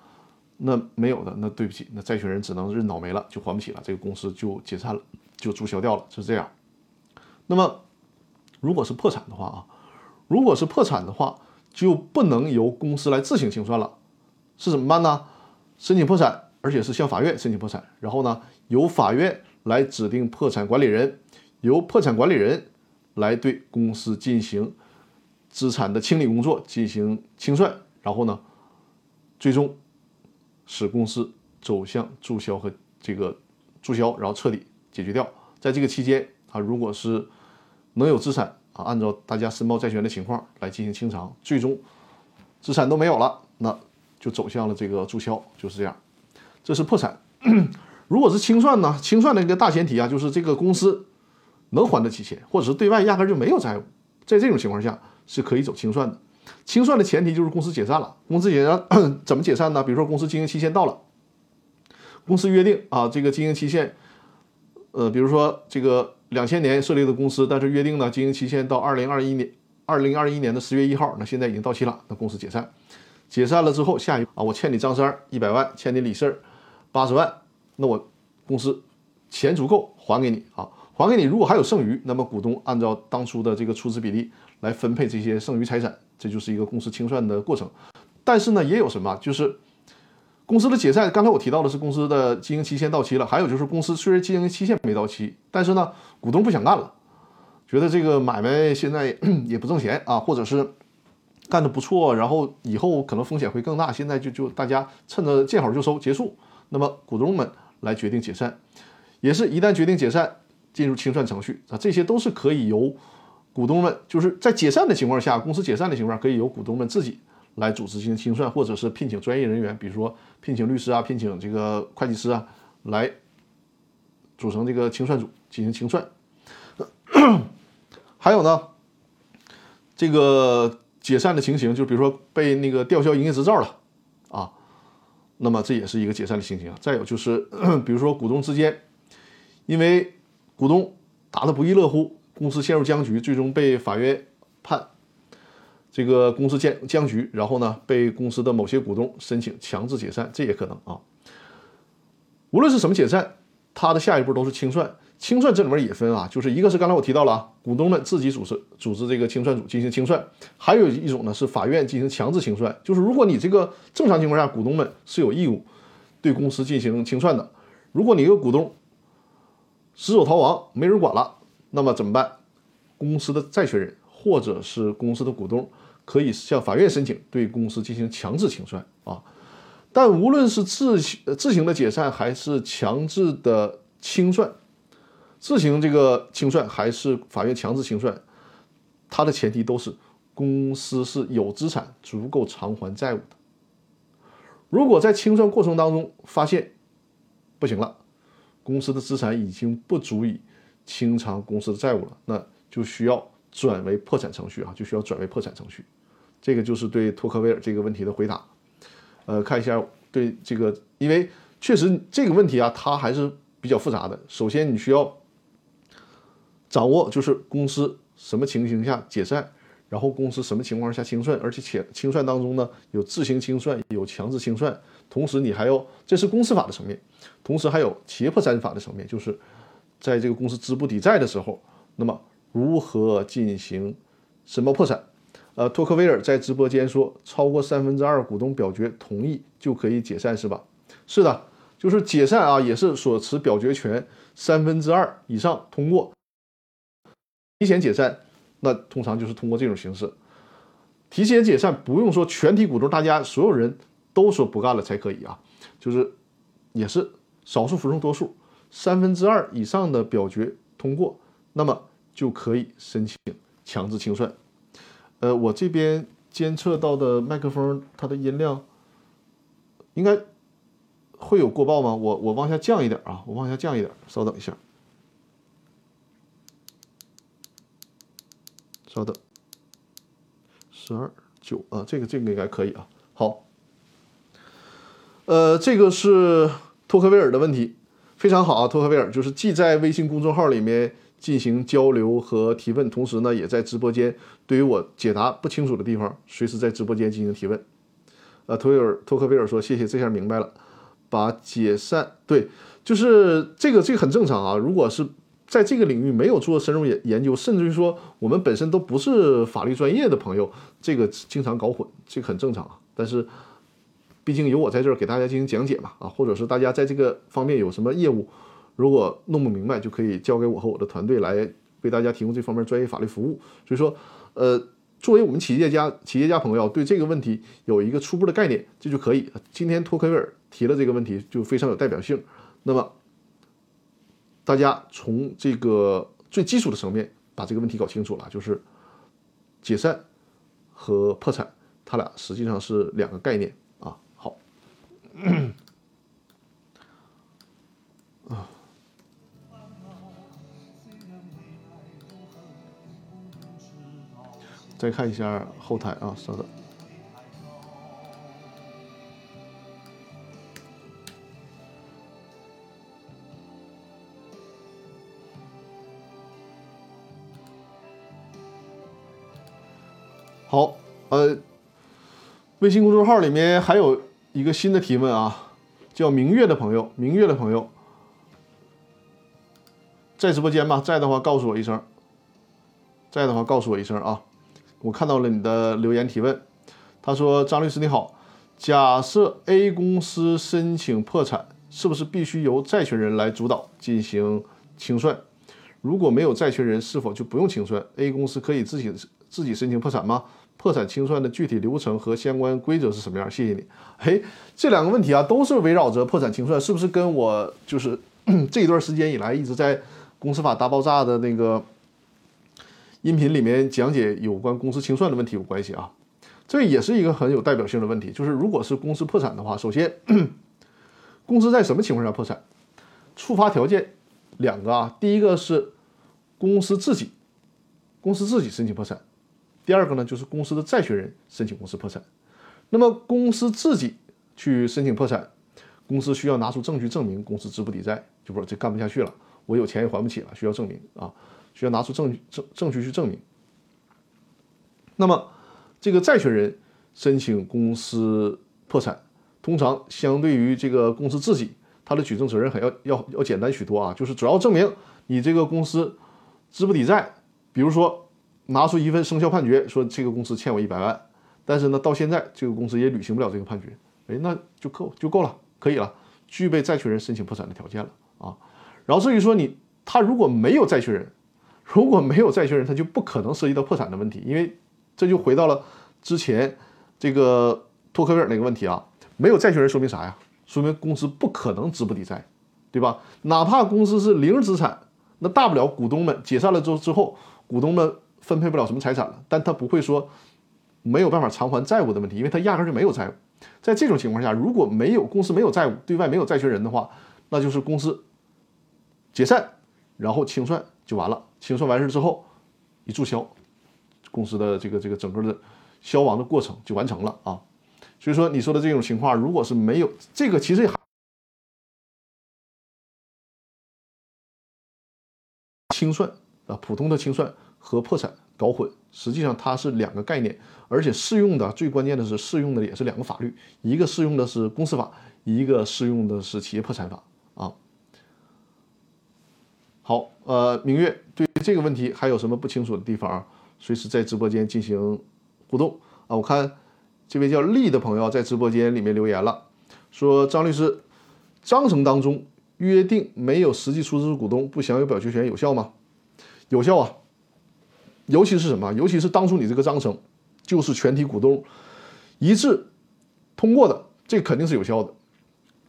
那没有的，那对不起，那债权人只能认倒霉了，就还不起了，这个公司就解散了。就注销掉了，是这样。那么，如果是破产的话啊，如果是破产的话，就不能由公司来自行清算了，是怎么办呢？申请破产，而且是向法院申请破产，然后呢，由法院来指定破产管理人，由破产管理人来对公司进行资产的清理工作，进行清算，然后呢，最终使公司走向注销和这个注销，然后彻底。解决掉，在这个期间啊，如果是能有资产啊，按照大家申报债权的情况来进行清偿，最终资产都没有了，那就走向了这个注销，就是这样。这是破产。(clears throat) 如果是清算呢？清算的一个大前提啊，就是这个公司能还得起钱，或者是对外压根就没有债务。在这种情况下，是可以走清算的。清算的前提就是公司解散了。公司解散 (clears throat) 怎么解散呢？比如说公司经营期限到了，公司约定啊，这个经营期限，呃，比如说这个两千年设立的公司，但是约定呢经营期限到二零二一年二零二一年的十月一号，那现在已经到期了，那公司解散。解散了之后，下一步啊，我欠你张三一百万，欠你李四八十万，那我公司钱足够还给你啊，还给你。如果还有剩余，那么股东按照当初的这个出资比例来分配这些剩余财产，这就是一个公司清算的过程。但是呢，也有什么，就是公司的解散。刚才我提到的是公司的经营期限到期了，还有就是公司虽然经营期限没到期，但是呢，股东不想干了，觉得这个买卖现在 (clears throat) 也不挣钱啊，或者是。干的不错，然后以后可能风险会更大。现在就就大家趁着见好就收，结束。那么股东们来决定解散，也是一旦决定解散，进入清算程序啊，这些都是可以由股东们就是在解散的情况下，公司解散的情况下，可以由股东们自己来组织进行清算，或者是聘请专业人员，比如说聘请律师啊，聘请这个会计师啊，来组成这个清算组进行清算。(coughs) 还有呢，这个。解散的情形，就比如说被那个吊销营业执照了，啊，那么这也是一个解散的情形。再有就是，(coughs) 比如说股东之间，因为股东打得不亦乐乎，公司陷入僵局，最终被法院判这个公司僵僵局，然后呢，被公司的某些股东申请强制解散，这也可能啊。无论是什么解散，它的下一步都是清算。清算这里面也分啊，就是一个是刚才我提到了啊，股东们自己组织组织这个清算组进行清算，还有一种呢是法院进行强制清算，就是如果你这个正常情况下，股东们是有义务对公司进行清算的，如果你一个股东失守逃亡，没人管了，那么怎么办？公司的债权人或者是公司的股东可以向法院申请对公司进行强制清算啊。但无论是自行自行的解散还是强制的清算。自行这个清算还是法院强制清算，它的前提都是公司是有资产足够偿还债务的。如果在清算过程当中发现不行了，公司的资产已经不足以清偿公司的债务了，那就需要转为破产程序啊，就需要转为破产程序。这个就是对托克维尔这个问题的回答。呃，看一下对这个，因为确实这个问题啊，它还是比较复杂的。首先，你需要。掌握就是公司什么情形下解散，然后公司什么情况下清算，而且且清算当中呢有自行清算，有强制清算，同时你还要这是公司法的层面，同时还有企业破产法的层面，就是在这个公司资不抵债的时候，那么如何进行申报破产？呃，托克维尔在直播间说，超过三分之二股东表决同意就可以解散是吧？是的，就是解散啊，也是所持表决权三分之二以上通过。提前解散，那通常就是通过这种形式。提前解散不用说全体股东，大家所有人都说不干了才可以啊，就是也是少数服从多数，三分之二以上的表决通过，那么就可以申请强制清算。呃，我这边监测到的麦克风它的音量应该会有过曝吗？我我往下降一点啊，我往下降一点，稍等一下。稍等，十二九啊，这个这个应该可以啊。好，呃，这个是托克维尔的问题，非常好啊。托克维尔就是既在微信公众号里面进行交流和提问，同时呢，也在直播间对于我解答不清楚的地方，随时在直播间进行提问。呃，托维尔托克维尔说：“谢谢，这下明白了。”把解散对，就是这个这个很正常啊。如果是在这个领域没有做深入研研究，甚至于说我们本身都不是法律专业的朋友，这个经常搞混，这个很正常啊。但是，毕竟有我在这儿给大家进行讲解嘛，啊，或者是大家在这个方面有什么业务，如果弄不明白，就可以交给我和我的团队来为大家提供这方面专业法律服务。所以说，呃，作为我们企业家企业家朋友对这个问题有一个初步的概念，这就可以。今天托克维尔提了这个问题，就非常有代表性。那么。大家从这个最基础的层面把这个问题搞清楚了，就是解散和破产，它俩实际上是两个概念。嗯 (coughs) 再看一下后台啊，稍等。好，呃，微信公众号里面还有一个新的提问啊，叫明月的朋友，明月的朋友在直播间吗？在的话告诉我一声，在的话告诉我一声啊，我看到了你的留言提问。他说：“张律师你好，假设 A 公司申请破产，是不是必须由债权人来主导进行清算？如果没有债权人，是否就不用清算？A 公司可以自己自己申请破产吗？”破产清算的具体流程和相关规则是什么样？谢谢你。嘿，这两个问题啊，都是围绕着破产清算，是不是跟我就是这一段时间以来一直在公司法大爆炸的那个音频里面讲解有关公司清算的问题有关系啊？这也是一个很有代表性的问题，就是如果是公司破产的话，首先公司在什么情况下破产？触发条件两个啊，第一个是公司自己，公司自己申请破产。第二个呢，就是公司的债权人申请公司破产。那么公司自己去申请破产，公司需要拿出证据证明公司资不抵债，就不这干不下去了，我有钱也还不起了，需要证明啊，需要拿出证据证证据去证明。那么这个债权人申请公司破产，通常相对于这个公司自己，他的举证责任还要要要简单许多啊，就是主要证明你这个公司资不抵债，比如说。拿出一份生效判决，说这个公司欠我一百万，但是呢，到现在这个公司也履行不了这个判决，哎，那就够就够了，可以了，具备债权人申请破产的条件了啊。然后至于说你他如果没有债权人，如果没有债权人，他就不可能涉及到破产的问题，因为这就回到了之前这个托克维尔那个问题啊，没有债权人说明啥呀？说明公司不可能资不抵债，对吧？哪怕公司是零资产，那大不了股东们解散了之之后，股东们。分配不了什么财产了，但他不会说没有办法偿还债务的问题，因为他压根就没有债务。在这种情况下，如果没有公司没有债务，对外没有债权人的话，那就是公司解散，然后清算就完了。清算完事之后一注销，公司的这个这个整个的消亡的过程就完成了啊。所以说你说的这种情况，如果是没有这个，其实还清算啊，普通的清算。和破产搞混，实际上它是两个概念，而且适用的最关键的是适用的也是两个法律，一个适用的是公司法，一个适用的是企业破产法啊。好，呃，明月对这个问题还有什么不清楚的地方，随时在直播间进行互动啊。我看这位叫丽的朋友在直播间里面留言了，说张律师，章程当中约定没有实际出资股东不享有表决权有效吗？有效啊。尤其是什么？尤其是当初你这个章程就是全体股东一致通过的，这肯定是有效的。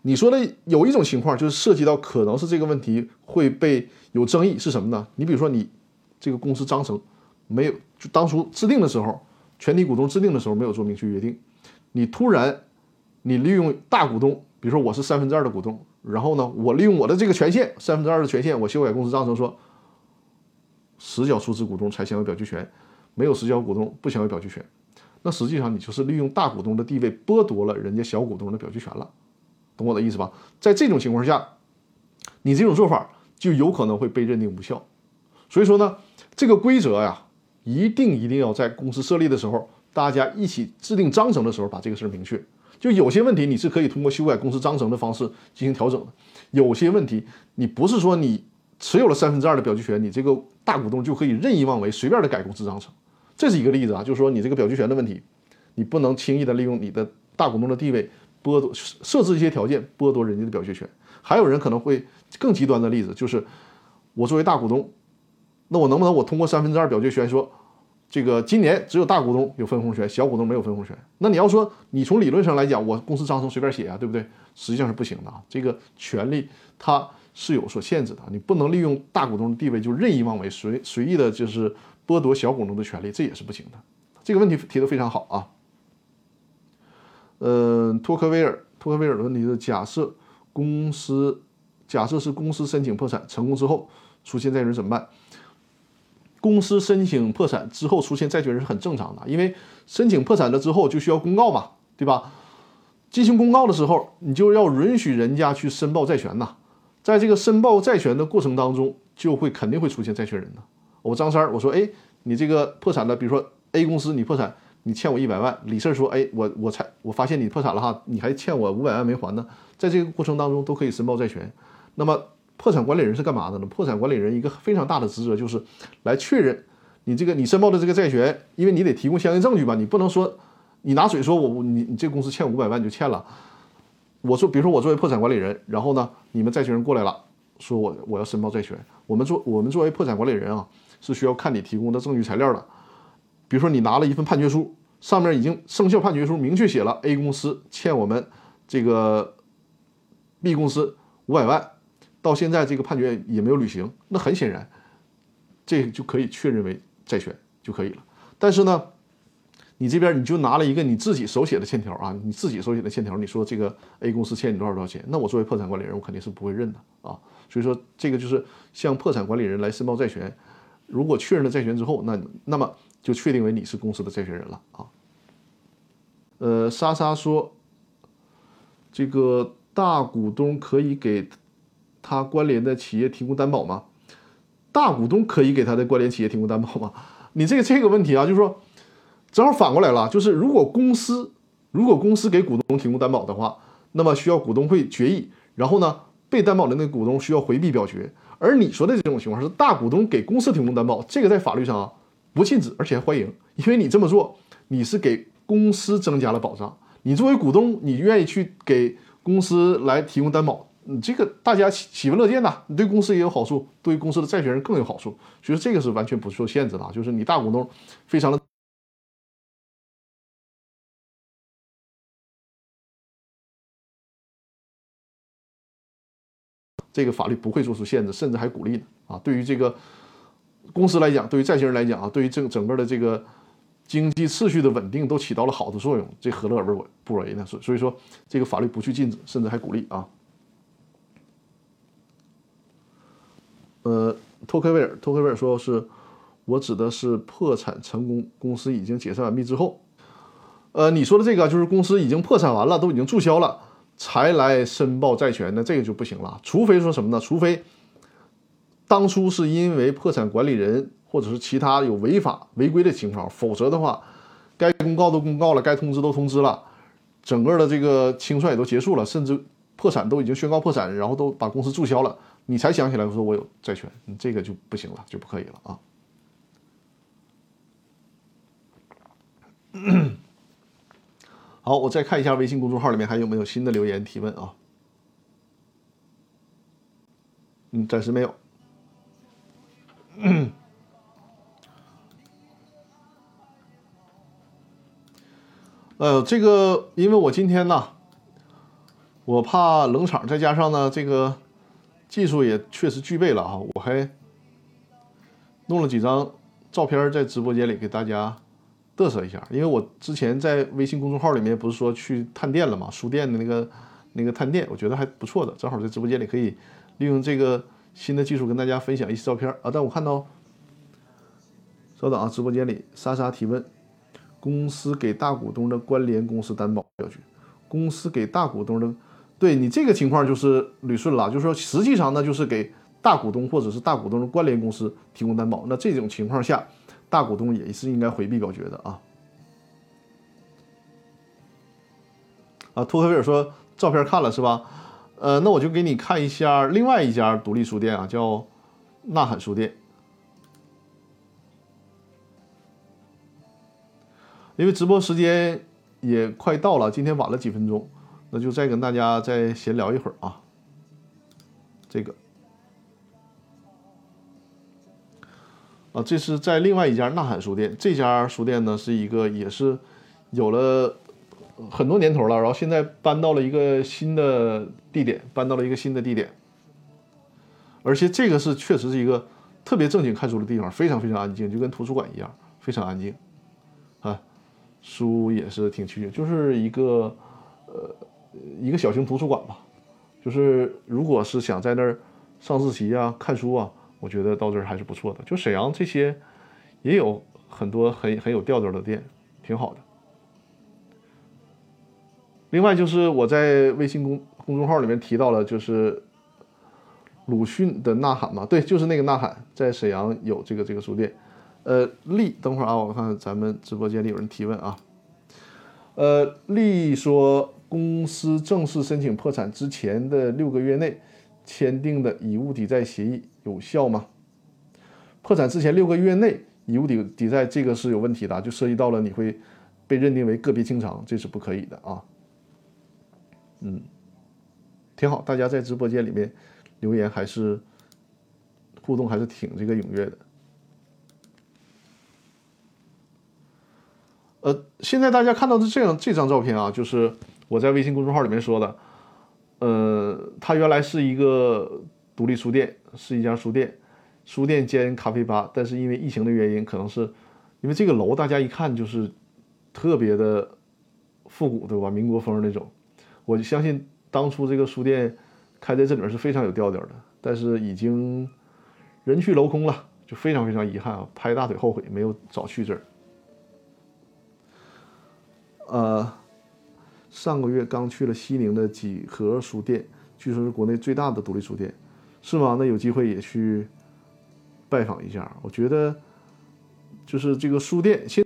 你说的有一种情况就是涉及到可能是这个问题会被有争议，是什么呢？你比如说你这个公司章程没有就当初制定的时候，全体股东制定的时候没有做明确约定，你突然你利用大股东，比如说我是三分之二的股东，然后呢，我利用我的这个权限三分之二的权限，我修改公司章程说。实缴出资股东才享有表决权，没有实缴股东不享有表决权。那实际上你就是利用大股东的地位剥夺了人家小股东的表决权了，懂我的意思吧？在这种情况下，你这种做法就有可能会被认定无效。所以说呢，这个规则呀，一定一定要在公司设立的时候，大家一起制定章程的时候把这个事儿明确。就有些问题你是可以通过修改公司章程的方式进行调整的，有些问题你不是说你。持有了三分之二的表决权，你这个大股东就可以任意妄为，随便的改公司章程。这是一个例子啊，就是说你这个表决权的问题，你不能轻易的利用你的大股东的地位剥夺、设置一些条件剥夺人家的表决权。还有人可能会更极端的例子，就是我作为大股东，那我能不能我通过三分之二表决权说，这个今年只有大股东有分红权，小股东没有分红权？那你要说你从理论上来讲，我公司章程随便写啊，对不对？实际上是不行的啊，这个权利它。是有所限制的，你不能利用大股东的地位就任意妄为，随随意的就是剥夺小股东的权利，这也是不行的。这个问题提得非常好啊。嗯，托克维尔，托克维尔的问题是：假设公司，假设是公司申请破产成功之后出现债权人怎么办？公司申请破产之后出现债权人是很正常的，因为申请破产了之后就需要公告嘛，对吧？进行公告的时候，你就要允许人家去申报债权呐。在这个申报债权的过程当中，就会肯定会出现债权人的。我张三儿，我说，哎，你这个破产了，比如说 A 公司你破产，你欠我一百万。李四说，哎，我我才我发现你破产了哈，你还欠我五百万没还呢。在这个过程当中都可以申报债权。那么破产管理人是干嘛的呢？破产管理人一个非常大的职责就是来确认你这个你申报的这个债权，因为你得提供相应证据吧，你不能说你拿嘴说我你你这公司欠五百万就欠了。我说，比如说我作为破产管理人，然后呢，你们债权人过来了，说我我要申报债权。我们做我们作为破产管理人啊，是需要看你提供的证据材料的。比如说你拿了一份判决书，上面已经生效判决书明确写了 A 公司欠我们这个 B 公司五百万，到现在这个判决也没有履行，那很显然，这就可以确认为债权就可以了。但是呢？你这边你就拿了一个你自己手写的欠条啊，你自己手写的欠条，你说这个 A 公司欠你多少多少钱？那我作为破产管理人，我肯定是不会认的啊。所以说这个就是向破产管理人来申报债权，如果确认了债权之后，那那么就确定为你是公司的债权人了啊。呃，莎莎说，这个大股东可以给他关联的企业提供担保吗？大股东可以给他的关联企业提供担保吗？你这个这个问题啊，就是说。正好反过来了，就是如果公司如果公司给股东提供担保的话，那么需要股东会决议，然后呢，被担保的那个股东需要回避表决。而你说的这种情况是大股东给公司提供担保，这个在法律上啊不禁止，而且还欢迎，因为你这么做，你是给公司增加了保障。你作为股东，你愿意去给公司来提供担保，你这个大家喜喜闻乐见呐，你对公司也有好处，对公司的债权人更有好处。所以这个是完全不受限制的，就是你大股东非常的。这个法律不会做出限制，甚至还鼓励呢啊！对于这个公司来讲，对于债权人来讲啊，对于整整个的这个经济秩序的稳定都起到了好的作用，这何乐而不为呢？所所以说，这个法律不去禁止，甚至还鼓励啊。呃，托克维尔，托克维尔说是，我指的是破产成功，公司已经解散完毕之后。呃，你说的这个就是公司已经破产完了，都已经注销了。才来申报债权那这个就不行了。除非说什么呢？除非当初是因为破产管理人或者是其他有违法违规的情况，否则的话，该公告都公告了，该通知都通知了，整个的这个清算也都结束了，甚至破产都已经宣告破产，然后都把公司注销了，你才想起来说我有债权，你这个就不行了，就不可以了啊。好，我再看一下微信公众号里面还有没有新的留言提问啊？嗯，暂时没有。(clears throat) 呃，这个因为我今天呢，我怕冷场，再加上呢，这个技术也确实具备了啊，我还弄了几张照片在直播间里给大家。嘚瑟一下，因为我之前在微信公众号里面不是说去探店了嘛，书店的那个那个探店，我觉得还不错的，正好在直播间里可以利用这个新的技术跟大家分享一些照片啊。但我看到，稍等啊，直播间里莎莎提问：公司给大股东的关联公司担保要据，公司给大股东的，对你这个情况就是捋顺了，就是说实际上呢就是给大股东或者是大股东的关联公司提供担保，那这种情况下。大股东也是应该回避表决的啊！啊，托克维尔说照片看了是吧？呃，那我就给你看一下另外一家独立书店啊，叫呐喊书店。因为直播时间也快到了，今天晚了几分钟，那就再跟大家再闲聊一会儿啊。这个。啊，这是在另外一家呐喊书店。这家书店呢，是一个也是有了很多年头了，然后现在搬到了一个新的地点，搬到了一个新的地点。而且这个是确实是一个特别正经看书的地方，非常非常安静，就跟图书馆一样，非常安静。啊，书也是挺齐全，就是一个呃一个小型图书馆吧。就是如果是想在那儿上自习啊、看书啊。我觉得到这儿还是不错的。就沈阳这些也有很多很很有调调的店，挺好的。另外就是我在微信公公众号里面提到了，就是鲁迅的《呐喊》嘛，对，就是那个《呐喊》，在沈阳有这个这个书店。呃，丽，等会儿啊，我看咱们直播间里有人提问啊。呃，丽说，公司正式申请破产之前的六个月内签订的以物抵债协议有效吗？破产之前六个月内以物抵抵债，这个是有问题的，就涉及到了你会被认定为个别清偿，这是不可以的啊。嗯，挺好，大家在直播间里面留言还是互动还是挺这个踊跃的。呃，现在大家看到的这样这张照片啊，就是我在微信公众号里面说的，呃，它原来是一个独立书店，是一家书店，书店兼咖啡吧，但是因为疫情的原因，可能是因为这个楼大家一看就是特别的复古，对吧？民国风那种。我就相信当初这个书店开在这里面是非常有调调的，但是已经人去楼空了，就非常非常遗憾啊！拍大腿后悔没有早去这儿。呃，上个月刚去了西宁的几何书店，据说是国内最大的独立书店，是吗？那有机会也去拜访一下。我觉得就是这个书店现。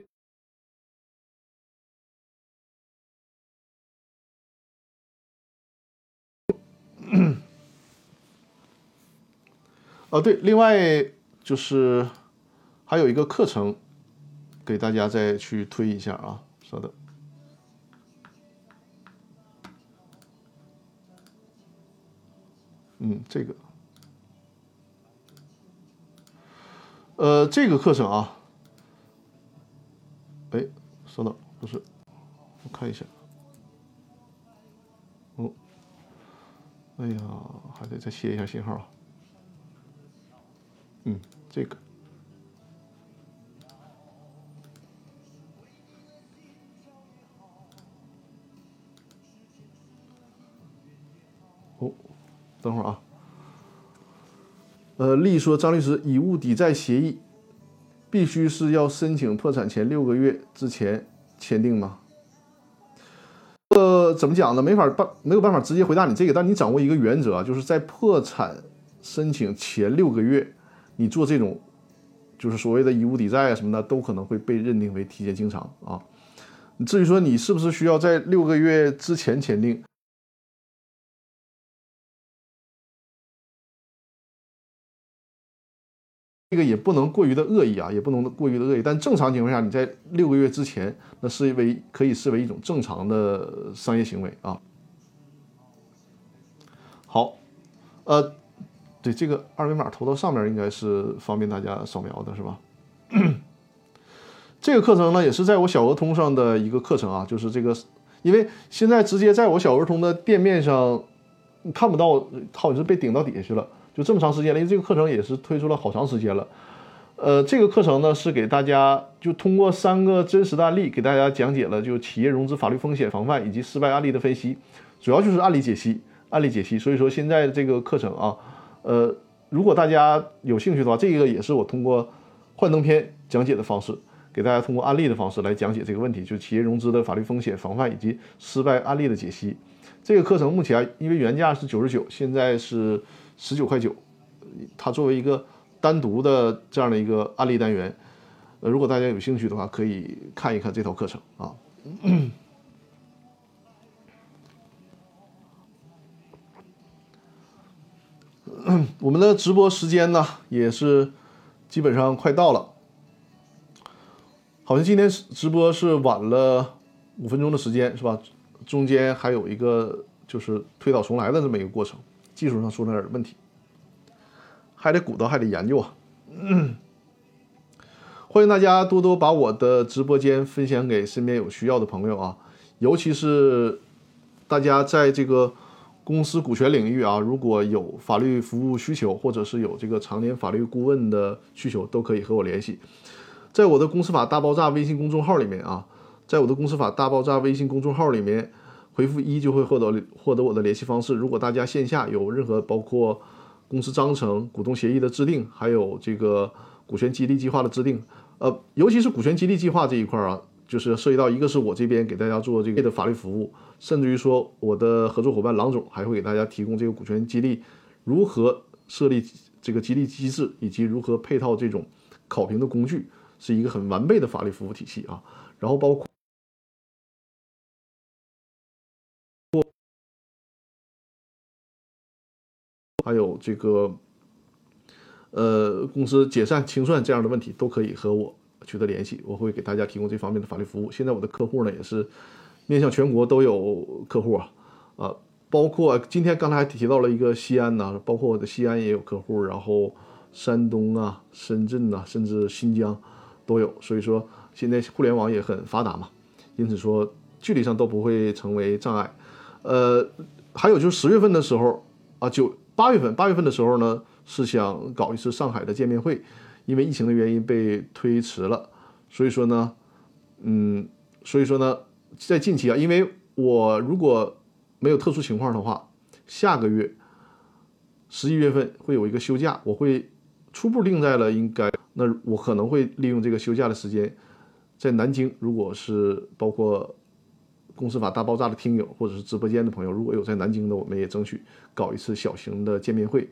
哦，对，另外就是还有一个课程，给大家再去推一下啊，稍等。嗯，这个，呃，这个课程啊，哎，稍等，不是，我看一下。哦，哎呀，还得再切一下信号。嗯，这个。等会儿啊。呃，丽说张律师，以物抵债协议必须是要申请破产前六个月之前签订吗？呃，怎么讲呢？没法办，没有办法直接回答你这个。但你掌握一个原则，就是在破产申请前六个月。你做这种，就是所谓的以物抵债啊什么的，都可能会被认定为提前清偿啊。至于说你是不是需要在六个月之前签订，这个也不能过于的恶意啊，也不能过于的恶意。但正常情况下，你在六个月之前，那视为可以视为一种正常的商业行为啊。好，呃。对这个二维码投到上面，应该是方便大家扫描的，是吧？这个课程呢，也是在我小鹅通上的一个课程啊，就是这个，因为现在直接在我小鹅通的店面上看不到，好像是被顶到底下去了，就这么长时间了。因为这个课程也是推出了好长时间了。呃，这个课程呢，是给大家就通过三个真实的案例给大家讲解了就企业融资法律风险防范以及失败案例的分析，主要就是案例解析，案例解析。所以说现在这个课程啊。呃，如果大家有兴趣的话，这个也是我通过幻灯片讲解的方式，给大家通过案例的方式来讲解这个问题，就企业融资的法律风险防范以及失败案例的解析。这个课程目前因为原价是九十九，现在是十九块九，它作为一个单独的这样的一个案例单元，呃，如果大家有兴趣的话，可以看一看这套课程啊。(clears throat) 我们的直播时间呢，也是基本上快到了。好像今天直播是晚了五分钟的时间，是吧？中间还有一个就是推倒重来的这么一个过程，技术上出了点问题，还得鼓捣，还得研究啊。欢迎大家多多把我的直播间分享给身边有需要的朋友啊，尤其是大家在这个。公司股权领域啊，如果有法律服务需求，或者是有这个常年法律顾问的需求，都可以和我联系。在我的公司法大爆炸微信公众号里面啊，在我的公司法大爆炸微信公众号里面回复一就会获得获得我的联系方式。如果大家线下有任何包括公司章程、股东协议的制定，还有这个股权激励计划的制定，呃，尤其是股权激励计划这一块啊，就是涉及到一个是我这边给大家做这个的法律服务，甚至于说我的合作伙伴郎总还会给大家提供这个股权激励如何设立这个激励机制，以及如何配套这种考评的工具，是一个很完备的法律服务体系啊。然后包括。还有这个，呃，公司解散清算这样的问题都可以和我取得联系，我会给大家提供这方面的法律服务。现在我的客户呢也是面向全国都有客户啊，啊，包括今天刚才还提到了一个西安呢，包括我的西安也有客户，然后山东啊、深圳呐，甚至新疆都有。所以说现在互联网也很发达嘛，因此说距离上都不会成为障碍。呃，还有就是十月份的时候啊，就。八月份，八月份的时候呢，是想搞一次上海的见面会，因为疫情的原因被推迟了。所以说呢，嗯，所以说呢，在近期啊，因为我如果没有特殊情况的话，下个月十一月份会有一个休假，我会初步定在了应该，那我可能会利用这个休假的时间，在南京，如果是包括。公司法大爆炸的听友，或者是直播间的朋友，如果有在南京的，我们也争取搞一次小型的见面会。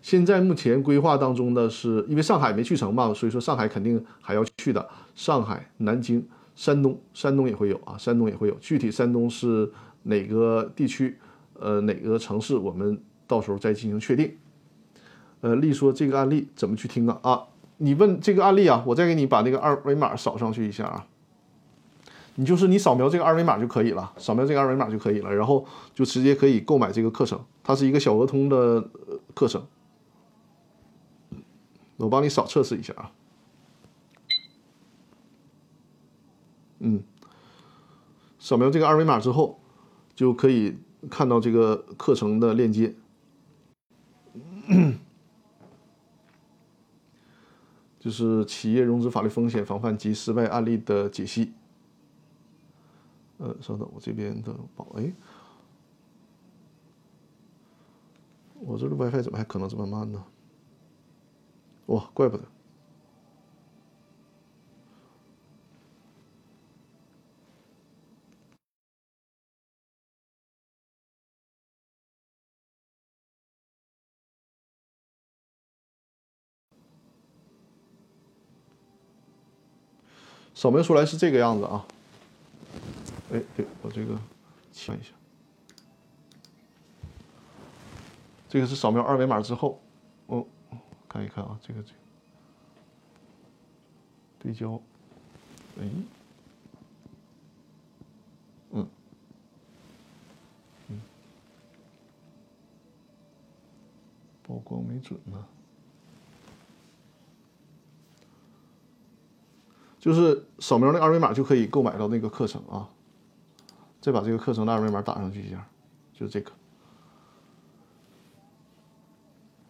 现在目前规划当中的，是因为上海没去成嘛，所以说上海肯定还要去的。上海、南京、山东，山东也会有啊，山东也会有。具体山东是哪个地区，呃，哪个城市，我们到时候再进行确定。呃，例说这个案例怎么去听啊？啊，你问这个案例啊，我再给你把那个二维码扫上去一下啊。你就是你扫描这个二维码就可以了，扫描这个二维码就可以了，然后就直接可以购买这个课程，它是一个小额通的课程。我帮你扫测试一下啊。嗯，扫描这个二维码之后，就可以看到这个课程的链接，(coughs) 就是企业融资法律风险防范及失败案例的解析。呃，稍等，我这边的宝，哎，我这个 WiFi 怎么还可能这么慢呢？哇，怪不得。扫描出来是这个样子啊。哎，对我这个看一下，这个是扫描二维码之后，哦，看一看啊，这个这个对焦，哎，嗯，嗯，曝光没准呢，就是扫描那二维码就可以购买到那个课程啊。再把这个课程的二维码打上去一下，就是这个，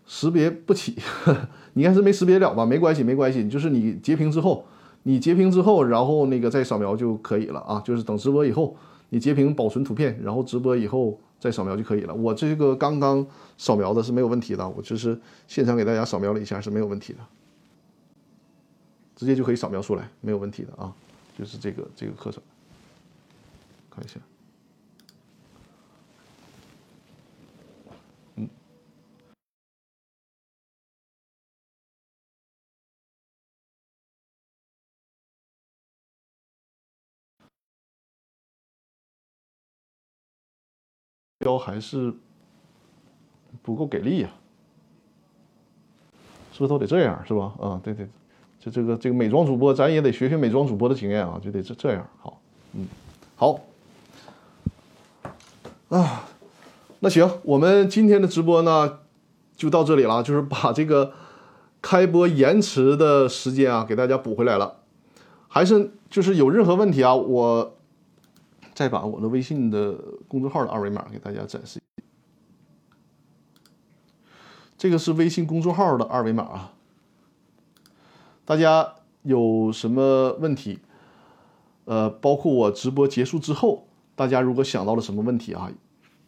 识别不起，(laughs) 你应该是没识别了吧？没关系，没关系，就是你截屏之后，你截屏之后，然后那个再扫描就可以了啊。就是等直播以后，你截屏保存图片，然后直播以后再扫描就可以了。我这个刚刚扫描的是没有问题的，我就是现场给大家扫描了一下是没有问题的，直接就可以扫描出来，没有问题的啊。就是这个这个课程。看一下，嗯，标还是不够给力呀，是不是都得这样是吧？啊，对对，就这个这个美妆主播，咱也得学学美妆主播的经验啊，就得这这样好，嗯，好。啊，那行，我们今天的直播呢，就到这里了，就是把这个开播延迟的时间啊，给大家补回来了。还是就是有任何问题啊，我再把我的微信的公众号的二维码给大家展示。这个是微信公众号的二维码啊，大家有什么问题？呃，包括我直播结束之后。大家如果想到了什么问题啊，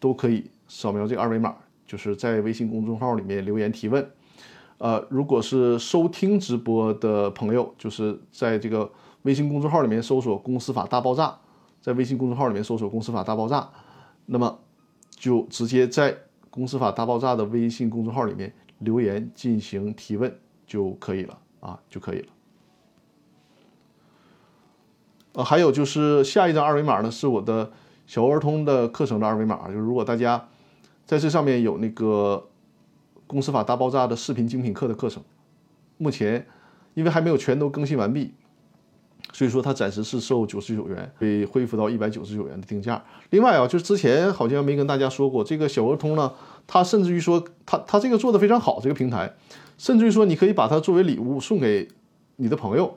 都可以扫描这个二维码，就是在微信公众号里面留言提问。呃，如果是收听直播的朋友，就是在这个微信公众号里面搜索“公司法大爆炸”，在微信公众号里面搜索“公司法大爆炸”，那么就直接在“公司法大爆炸”的微信公众号里面留言进行提问就可以了啊，就可以了。呃，还有就是下一张二维码呢，是我的小儿通的课程的二维码，就是如果大家在这上面有那个。公司法大爆炸的视频精品课的课程，目前因为还没有全都更新完毕，所以说它暂时是售九十九元，会恢复到一百九十九元的定价。另外啊，就是之前好像没跟大家说过，这个小鹅通呢，它甚至于说它它这个做的非常好，这个平台，甚至于说你可以把它作为礼物送给你的朋友，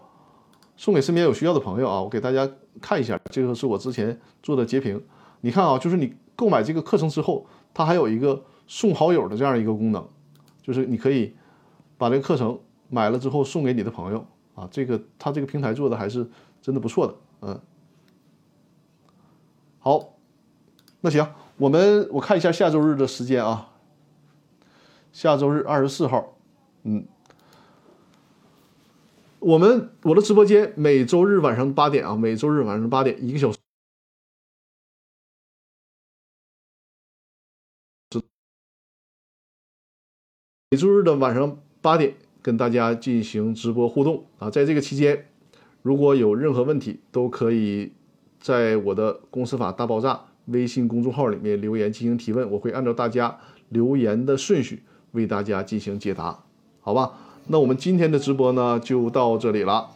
送给身边有需要的朋友啊。我给大家看一下，这个是我之前做的截屏，你看啊，就是你购买这个课程之后，它还有一个送好友的这样一个功能。就是你可以把这个课程买了之后送给你的朋友啊，这个他这个平台做的还是真的不错的，嗯。好，那行，我们我看一下下周日的时间啊，下周日二十四号，嗯，我们我的直播间每周日晚上八点啊，每周日晚上八点一个小时。每周日的晚上八点跟大家进行直播互动啊，在这个期间，如果有任何问题，都可以在我的“公司法大爆炸”微信公众号里面留言进行提问，我会按照大家留言的顺序为大家进行解答，好吧？那我们今天的直播呢就到这里了，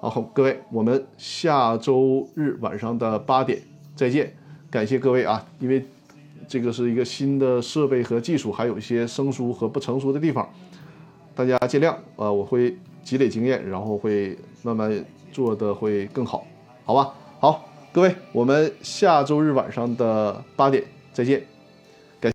好，各位，我们下周日晚上的八点再见，感谢各位啊，因为。这个是一个新的设备和技术，还有一些生疏和不成熟的地方，大家见谅啊！我会积累经验，然后会慢慢做的会更好，好吧？好，各位，我们下周日晚上的八点再见。